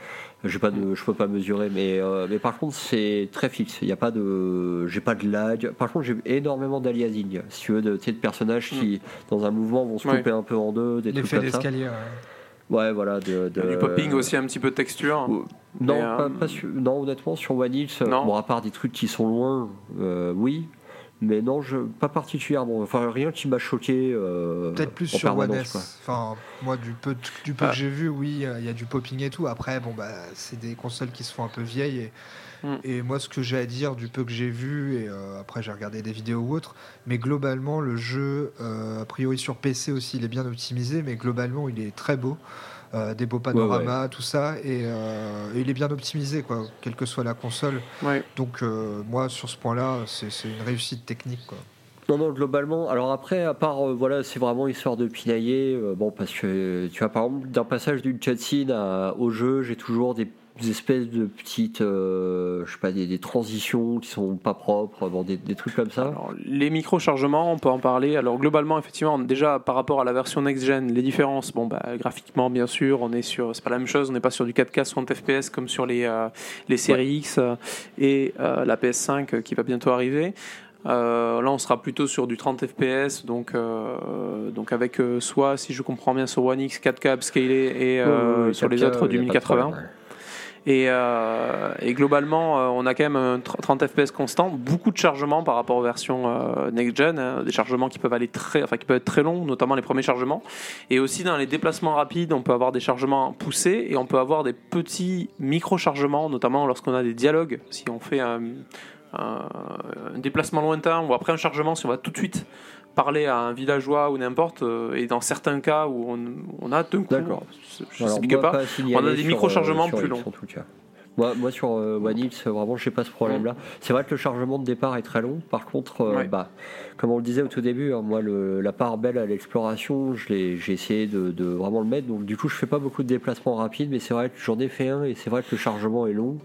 J'ai pas de, je peux pas mesurer, mais euh, mais par contre c'est très fixe. Il y a pas de, j'ai pas de lag. Par contre j'ai énormément d'aliasing. Si tu veux, de, tu sais, de personnages qui dans un mouvement vont se couper un peu en deux, des trucs
L'effet
comme ça.
d'escalier. ouais.
Ouais, voilà. De, de-
Du popping aussi, un petit peu de texture.
Euh, Non,
Mais,
pas,
euh,
pas sur- non, honnêtement, sur One X,
Non.
bon, à part des trucs qui sont loin, euh, oui, mais non, je, pas particulièrement. Enfin, rien qui m'a choqué. euh,
Peut-être plus
en
sur One S. Enfin, moi, du peu, du peu
Ah.
que j'ai vu, oui, il y a du popping et tout. Après, bon, bah, c'est des consoles qui se font un peu vieilles. Et,
Mm.
et moi, ce que j'ai à dire du peu que j'ai vu, et euh, après, j'ai regardé des vidéos ou autres, mais globalement, le jeu, euh, a priori sur PC aussi, il est bien optimisé, mais globalement, il est très beau. Euh, des beaux panoramas, tout ça, et, euh, et il est bien optimisé, quoi, quelle que soit la console.
Ouais.
Donc, euh, moi, sur ce point-là, c'est une réussite technique, quoi.
Non, non, globalement. Alors après, à part, euh, voilà, c'est vraiment histoire de pinailler. euh, bon, parce que tu vois, par exemple, d'un passage d'une cutscene à- au jeu, j'ai toujours des, espèces de petites, euh, je sais pas, des, des transitions qui sont pas propres, bon, des, des trucs comme ça.
Alors, les micro-chargements, on peut en parler. Alors globalement, effectivement, déjà par rapport à la version next-gen, les différences, bon, bah, graphiquement, bien sûr, on est sur, c'est pas la même chose, on n'est pas sur du 4K 60 FPS comme sur les, euh, les séries X euh, et euh, la PS5 euh, qui va bientôt arriver. Euh, là, on sera plutôt sur du 30 FPS, donc, euh, donc avec euh, soit, si je comprends bien, sur One X 4K upscalé et
Oui, oui,
sur les
4K,
autres du
y a pas de
1080. Euh, et globalement, euh, on a quand même un tr- 30 FPS constant, beaucoup de chargements par rapport aux versions euh, next-gen, hein, des chargements qui peuvent aller très, enfin qui peuvent être très longs, notamment les premiers chargements. Et aussi dans les déplacements rapides, on peut avoir des chargements poussés et on peut avoir des petits micro-chargements, notamment lorsqu'on a des dialogues. Si on fait un, un- un déplacement lointain ou après un chargement, si on va tout de suite parler à un villageois ou n'importe, euh, et dans certains cas où on, on a d'un coup,
D'accord.
je
Alors, moi,
pas, on a des micro-chargements
euh,
plus longs.
Moi, moi sur euh, One euh, vraiment, j'ai pas ce problème-là. C'est vrai que le chargement de départ est très long. Par contre, euh,
Ouais.
bah, comme on le disait au tout début, hein, moi, le- la part belle à l'exploration, j'ai essayé de, de vraiment le mettre. Donc, du coup, je fais pas beaucoup de déplacements rapides, mais c'est vrai que j'en ai fait un et c'est vrai que le chargement est long.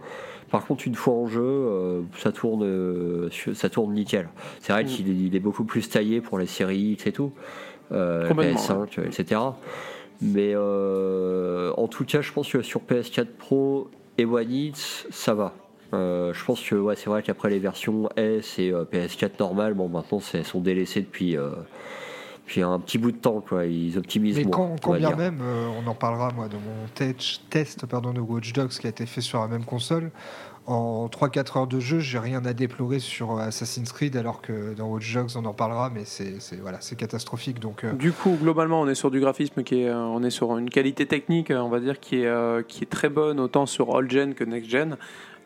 Par contre, une fois en jeu, euh, ça tourne, euh, ça tourne nickel. C'est vrai
Mm.
qu'il est, beaucoup plus taillé pour les séries X et tout, euh,
Complètement,
PS5, etc. Mais euh, en tout cas, je pense que sur PS4 Pro et One X, ça va. Euh, je pense que ouais, c'est vrai qu'après les versions S et euh, PS4 normales, bon, maintenant, elles sont délaissées depuis, depuis un petit bout de temps. Quoi. Ils optimisent
Mais quand, bien
dire.
même, euh, on en parlera moi de mon test, pardon, de Watch Dogs qui a été fait sur la même console. En 3-4 heures de jeu, j'ai rien à déplorer sur euh, Assassin's Creed, alors que dans Watch Dogs on en parlera, mais c'est voilà, c'est catastrophique. Donc euh,
Du coup, globalement, on est sur du graphisme qui est, euh, on est sur une qualité technique, on va dire, qui est, euh, qui est très bonne autant sur old gen que next gen.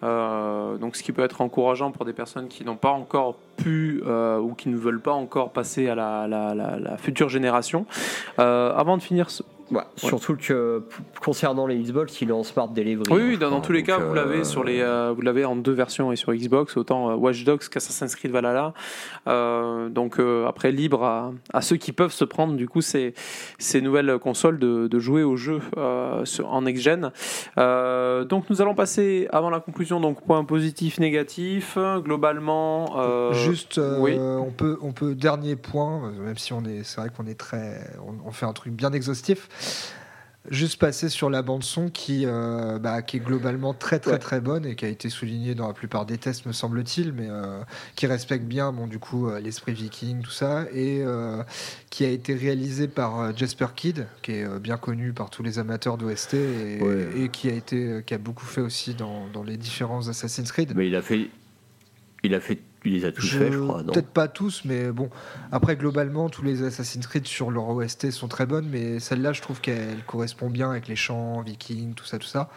Euh, donc, ce qui peut être encourageant pour des personnes qui n'ont pas encore pu euh, ou qui ne veulent pas encore passer à la, la- future génération. Euh, avant de finir,
Ouais, Surtout que p- concernant les Xbox, il est en smart delivery.
oui, oui,
hein,
dans, dans tous les
donc,
cas, vous
euh,
l'avez sur les, euh, vous l'avez en deux versions et sur Xbox, autant euh, Watch Dogs qu'Assassin's Creed Valhalla. Euh, donc euh, après, libre à, à ceux qui peuvent se prendre du coup ces, ces nouvelles consoles de, de jouer au jeu euh, sur- en next gen. Euh, donc nous allons passer avant la conclusion. Donc point positif, négatif. Globalement, euh,
juste, euh,
oui.
on peut, on peut dernier point, euh, même si on est, c'est vrai qu'on est très, on, on fait un truc bien exhaustif. Juste passer sur la bande son qui, euh, bah, qui est globalement très très
Ouais.
très bonne et qui a été soulignée dans la plupart des tests me semble-t-il, mais euh, qui respecte bien bon du coup euh, l'esprit viking tout ça et euh, qui a été réalisé par euh, Jasper Kidd qui est euh, bien connu par tous les amateurs d'OST et,
Ouais.
et qui a été qui a beaucoup fait aussi dans, dans les différents Assassin's Creed.
Mais il a fait. Il a fait. Les a tous
Je-
fait, je crois. Non
Peut-être pas tous, mais bon. Après, globalement, tous les Assassin's Creed sur leur OST sont très bonnes, mais celle-là, je trouve qu'elle correspond bien avec les chants vikings, tout ça, tout ça.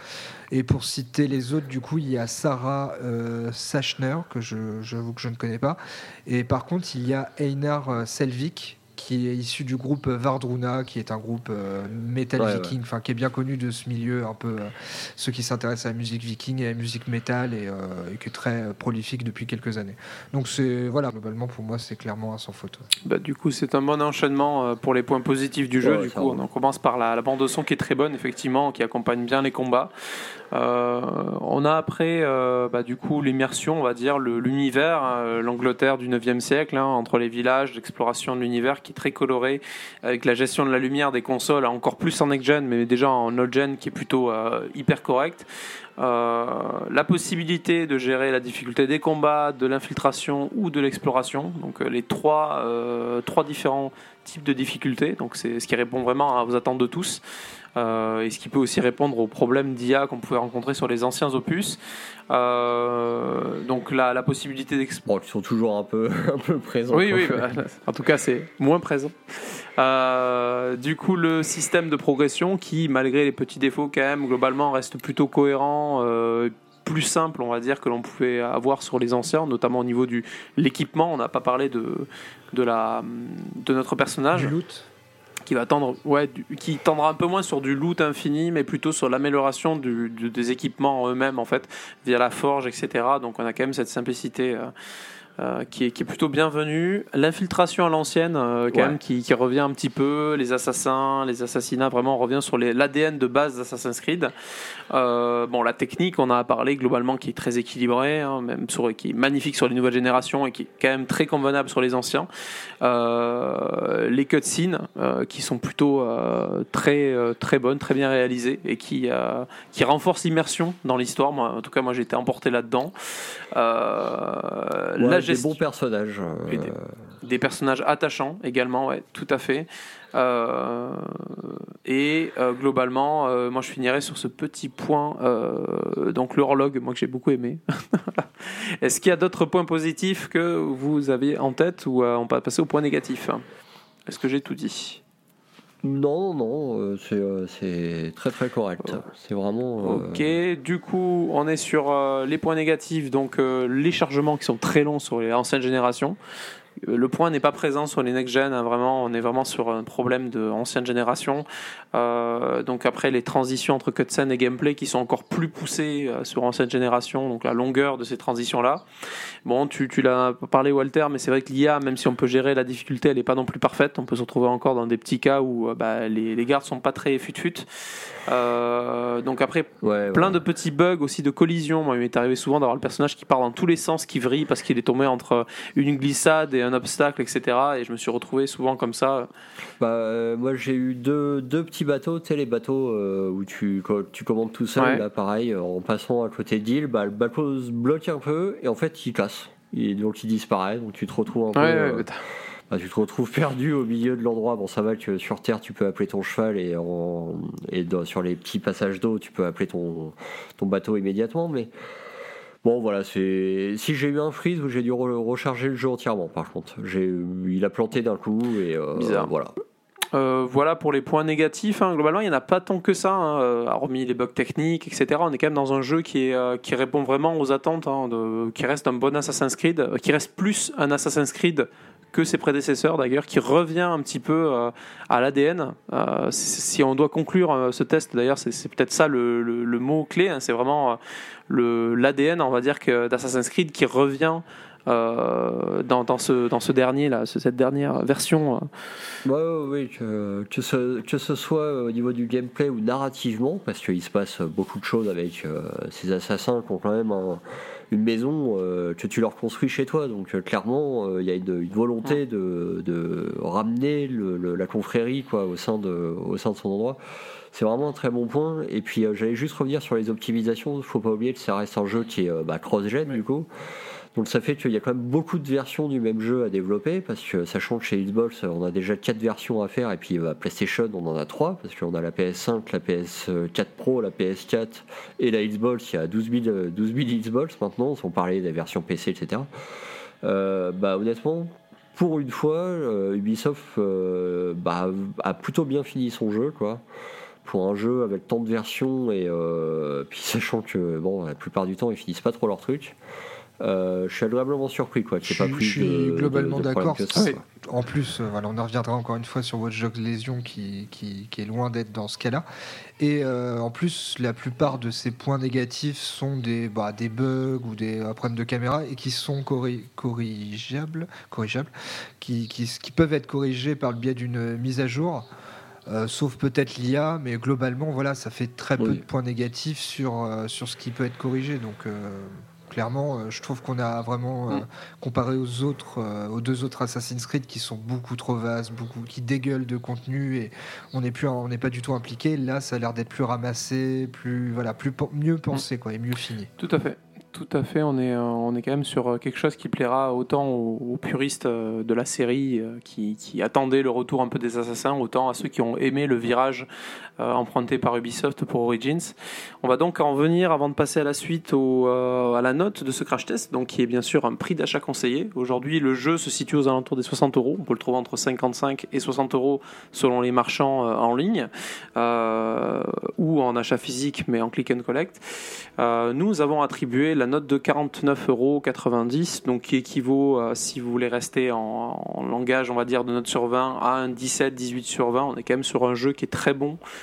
Et pour citer les autres, du coup, il y a Sarah euh, Sachner, que je- j'avoue que je ne connais pas. Et par contre, il y a Einar euh, Selvik, qui est issu du groupe Vardruna, qui est un groupe euh, metal
Ouais,
viking, enfin qui est bien connu de ce milieu, un peu euh, ceux qui s'intéressent à la musique viking et à la musique métal, et, euh, et qui est très euh, prolifique depuis quelques années. Donc c'est voilà, globalement pour moi c'est clairement un sans faute. ouais.
Bah, du coup, c'est un bon enchaînement euh, pour les points positifs du jeu.
Ouais,
du coup, on en commence par la, la bande de son qui est très bonne, effectivement, qui accompagne bien les combats. Euh, on a après, euh, bah, du coup, l'immersion, on va dire, l'univers, euh, l'Angleterre du 9e siècle, hein, entre les villages, l'exploration de l'univers qui est très coloré, avec la gestion de la lumière des consoles, encore plus en next-gen, mais déjà en old-gen qui est plutôt euh, hyper correct. euh, la possibilité de gérer la difficulté des combats, de l'infiltration ou de l'exploration. Donc les trois, trois différents types de difficultés. Donc c'est ce qui répond vraiment aux attentes de tous. Euh, et ce qui peut aussi répondre aux problèmes d'IA qu'on pouvait rencontrer sur les anciens opus. Euh, donc la, la possibilité
d'explorer. Bon, ils sont toujours un peu, un peu présents.
Oui, oui, bah, en tout cas c'est moins présent. Euh, du coup, le système de progression qui, malgré les petits défauts quand même, globalement reste plutôt cohérent plus simple, on va dire, que l'on pouvait avoir sur les anciens, notamment au niveau du l'équipement. On n'a pas parlé de, de, la, de notre personnage.
Du loot
qui tendra un peu moins sur du loot infini, mais plutôt sur l'amélioration des équipements eux-mêmes en fait, via la forge, etc. Donc on a quand même cette simplicité. Euh, euh, qui, est, qui, est, plutôt bienvenue. L'infiltration à l'ancienne, euh, quand même, qui, qui, revient un petit peu. Les assassins, les assassinats, vraiment, on revient sur l'ADN de base d'Assassin's Creed. Euh, bon, la technique, on a parlé globalement, qui est très équilibrée, hein, même sur, qui est magnifique sur les nouvelles générations et qui est quand même très convenable sur les anciens. les cutscenes, qui sont plutôt très, très bonnes, très bien réalisées et qui, qui renforcent l'immersion dans l'histoire. En tout cas, moi, j'ai été emporté là-dedans.
là, des bons personnages.
Euh. Des, personnages attachants également, ouais, tout à fait. Euh, et euh, globalement, moi je finirai sur ce petit point, donc l'horloge, moi que j'ai beaucoup aimé. Est-ce qu'il y a d'autres points positifs que vous avez en tête ou on va passer au point négatif? Est-ce que j'ai tout dit?
Non, non, euh, euh, c'est très très correct. C'est vraiment.
Euh, ok, du coup, on est sur les points négatifs, donc les chargements qui sont très longs sur les anciennes générations. Le point n'est pas présent sur les next-gen, hein, vraiment, on est vraiment sur un problème de ancienne génération. Euh, donc après, les transitions entre cutscene et gameplay qui sont encore plus poussées euh, sur ancienne génération, donc la longueur de ces transitions-là. Bon, tu, tu l'as parlé Walter, mais c'est vrai que l'IA, même si on peut gérer la difficulté, elle n'est pas non plus parfaite. On peut se retrouver encore dans des petits cas où euh, bah, les, les gardes sont pas très fut-fut. Donc après, plein de petits bugs aussi de collision. Moi, il m'est arrivé souvent d'avoir le personnage qui part dans tous les sens, qui vrille parce qu'il est tombé entre une glissade et un obstacle, etc. Et je me suis retrouvé souvent comme ça.
Bah, euh, moi, j'ai eu deux, deux, petits bateaux, tu sais, les bateaux euh, où tu, tu commandes tout seul, là, pareil, en passant à côté d'île, bah, le bateau se bloque un peu et en fait, il casse. Et donc, il disparaît. Donc, tu te retrouves un peu. Bah, tu te retrouves perdu au milieu de l'endroit. Bon, ça va que sur Terre, tu peux appeler ton cheval et, et sur les petits passages d'eau, tu peux appeler ton, ton bateau immédiatement. Mais bon, voilà, c'est si j'ai eu un freeze où j'ai dû recharger le jeu entièrement, par contre. Il a planté d'un coup et euh, voilà.
Euh, voilà pour les points négatifs. Hein. Globalement, il n'y en a pas tant que ça, hein, euh, hormis les bugs techniques, etc. On est quand même dans un jeu qui, est, qui répond vraiment aux attentes, hein, de, qui reste un bon Assassin's Creed, qui reste plus un Assassin's Creed que ses prédécesseurs d'ailleurs, qui revient un petit peu euh, à l'ADN. Euh, si on doit conclure euh, ce test, d'ailleurs, c'est peut-être ça le, mot clé. Hein, c'est vraiment l'ADN, on va dire, d'Assassin's Creed qui revient dans, ce, dans ce dernier là, cette dernière version.
oui, que, que, ce, que ce soit au niveau du gameplay ou narrativement, parce qu'il se passe beaucoup de choses avec ces assassins qui ont quand même un une maison euh, que tu leur construis chez toi. Donc euh, clairement, il euh, y a une, volonté de, de ramener le, la confrérie quoi, au, sein de, au sein de son endroit. C'est vraiment un très bon point. Et puis j'allais juste revenir sur les optimisations. Il faut pas oublier que ça reste un jeu qui est bah, cross-gen du coup. Donc ça fait qu'il y a quand même beaucoup de versions du même jeu à développer, parce que sachant que chez Xbox on a déjà 4 versions à faire, et puis à PlayStation on en a 3, parce qu'on a la PS5, la PS4 Pro, la PS4 et la Xbox, il y a 12 000, 12 Xbox maintenant, sans parler des versions PC, etc. Euh, bah honnêtement, pour une fois, euh, Ubisoft euh, bah, a plutôt bien fini son jeu, quoi. Pour un jeu avec tant de versions et puis sachant que bon la plupart du temps ils finissent pas trop leur truc je suis agréablement surpris quoi.
Je, pas plus je suis globalement d'accord. En plus, euh, voilà, on en reviendra encore une fois sur Watch Dogs Lésion qui, qui, qui est loin d'être dans ce cas-là. Et euh, en plus, la plupart de ces points négatifs sont des, bah, des bugs ou des problèmes de caméra et qui sont corrigeables, corrigeables qui, qui, qui, peuvent être corrigés par le biais d'une mise à jour. sauf peut-être l'IA, mais globalement, voilà, ça fait très peu de points négatifs sur, sur ce qui peut être corrigé. Donc, clairement, je trouve qu'on a vraiment, mm. comparé aux autres, aux deux autres Assassin's Creed qui sont beaucoup trop vastes, beaucoup, qui dégueulent de contenu et on n'est plus, on n'est pas du tout impliqué. Là, ça a l'air d'être plus ramassé, plus, voilà, plus mieux pensé, quoi, et mieux fini.
Tout à fait. Tout à fait, on est, euh, on est quand même sur euh, quelque chose qui plaira autant aux, puristes euh, de la série qui, qui, attendaient le retour un peu des assassins, autant à ceux qui ont aimé le virage emprunté par Ubisoft pour Origins. On va donc en venir, avant de passer à la suite, au, à la note de ce crash test, donc qui est bien sûr un prix d'achat conseillé. Aujourd'hui, le jeu se situe aux alentours des 60 euros. On peut le trouver entre 55 et 60 euros selon les marchands en ligne ou en achat physique, mais en click and collect. nous avons attribué la note de 49,90 euros, donc qui équivaut, euh, si vous voulez rester en, langage, on va dire, de note sur 20, à un 17, 18 sur 20. On est quand même sur un jeu qui est très bon,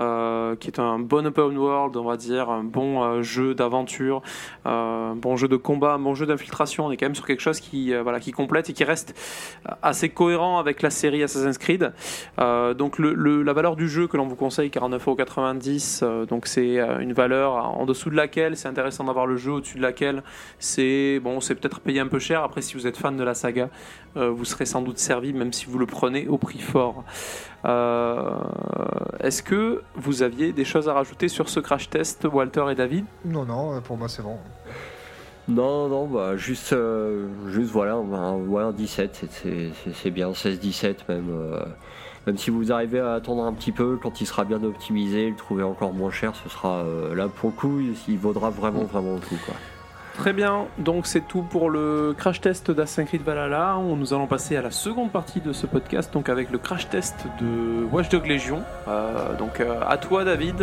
euh, qui est un bon open world, on va dire, un bon euh, jeu d'aventure, un bon jeu de combat, un bon jeu d'infiltration. On est quand même sur quelque chose qui, voilà, qui complète et qui reste assez cohérent avec la série Assassin's Creed. donc la valeur du jeu que l'on vous conseille, 49,90€, donc c'est une valeur en dessous de laquelle c'est intéressant d'avoir le jeu, au-dessus de laquelle c'est bon, peut-être payé un peu cher. Après, si vous êtes fan de la saga, vous serez sans doute servi, même si vous le prenez au prix fort. Est-ce que vous aviez des choses à rajouter sur ce crash test, Walter et David?
Non, non, pour moi c'est bon.
Non, non, bah, juste, euh, juste voilà, un, 17, c'est bien, 16-17 même. Euh, même si vous arrivez à attendre un petit peu, quand il sera bien optimisé, le trouver encore moins cher, ce sera euh, là pour le coup, il vaudra vraiment, vraiment le coup. Quoi.
Très bien, donc c'est tout pour le crash test d'Assassin's Creed Valhalla. Nous allons passer à la seconde partie de ce podcast, donc avec le crash test de Watch Dogs Legion. Euh, donc euh, à toi David,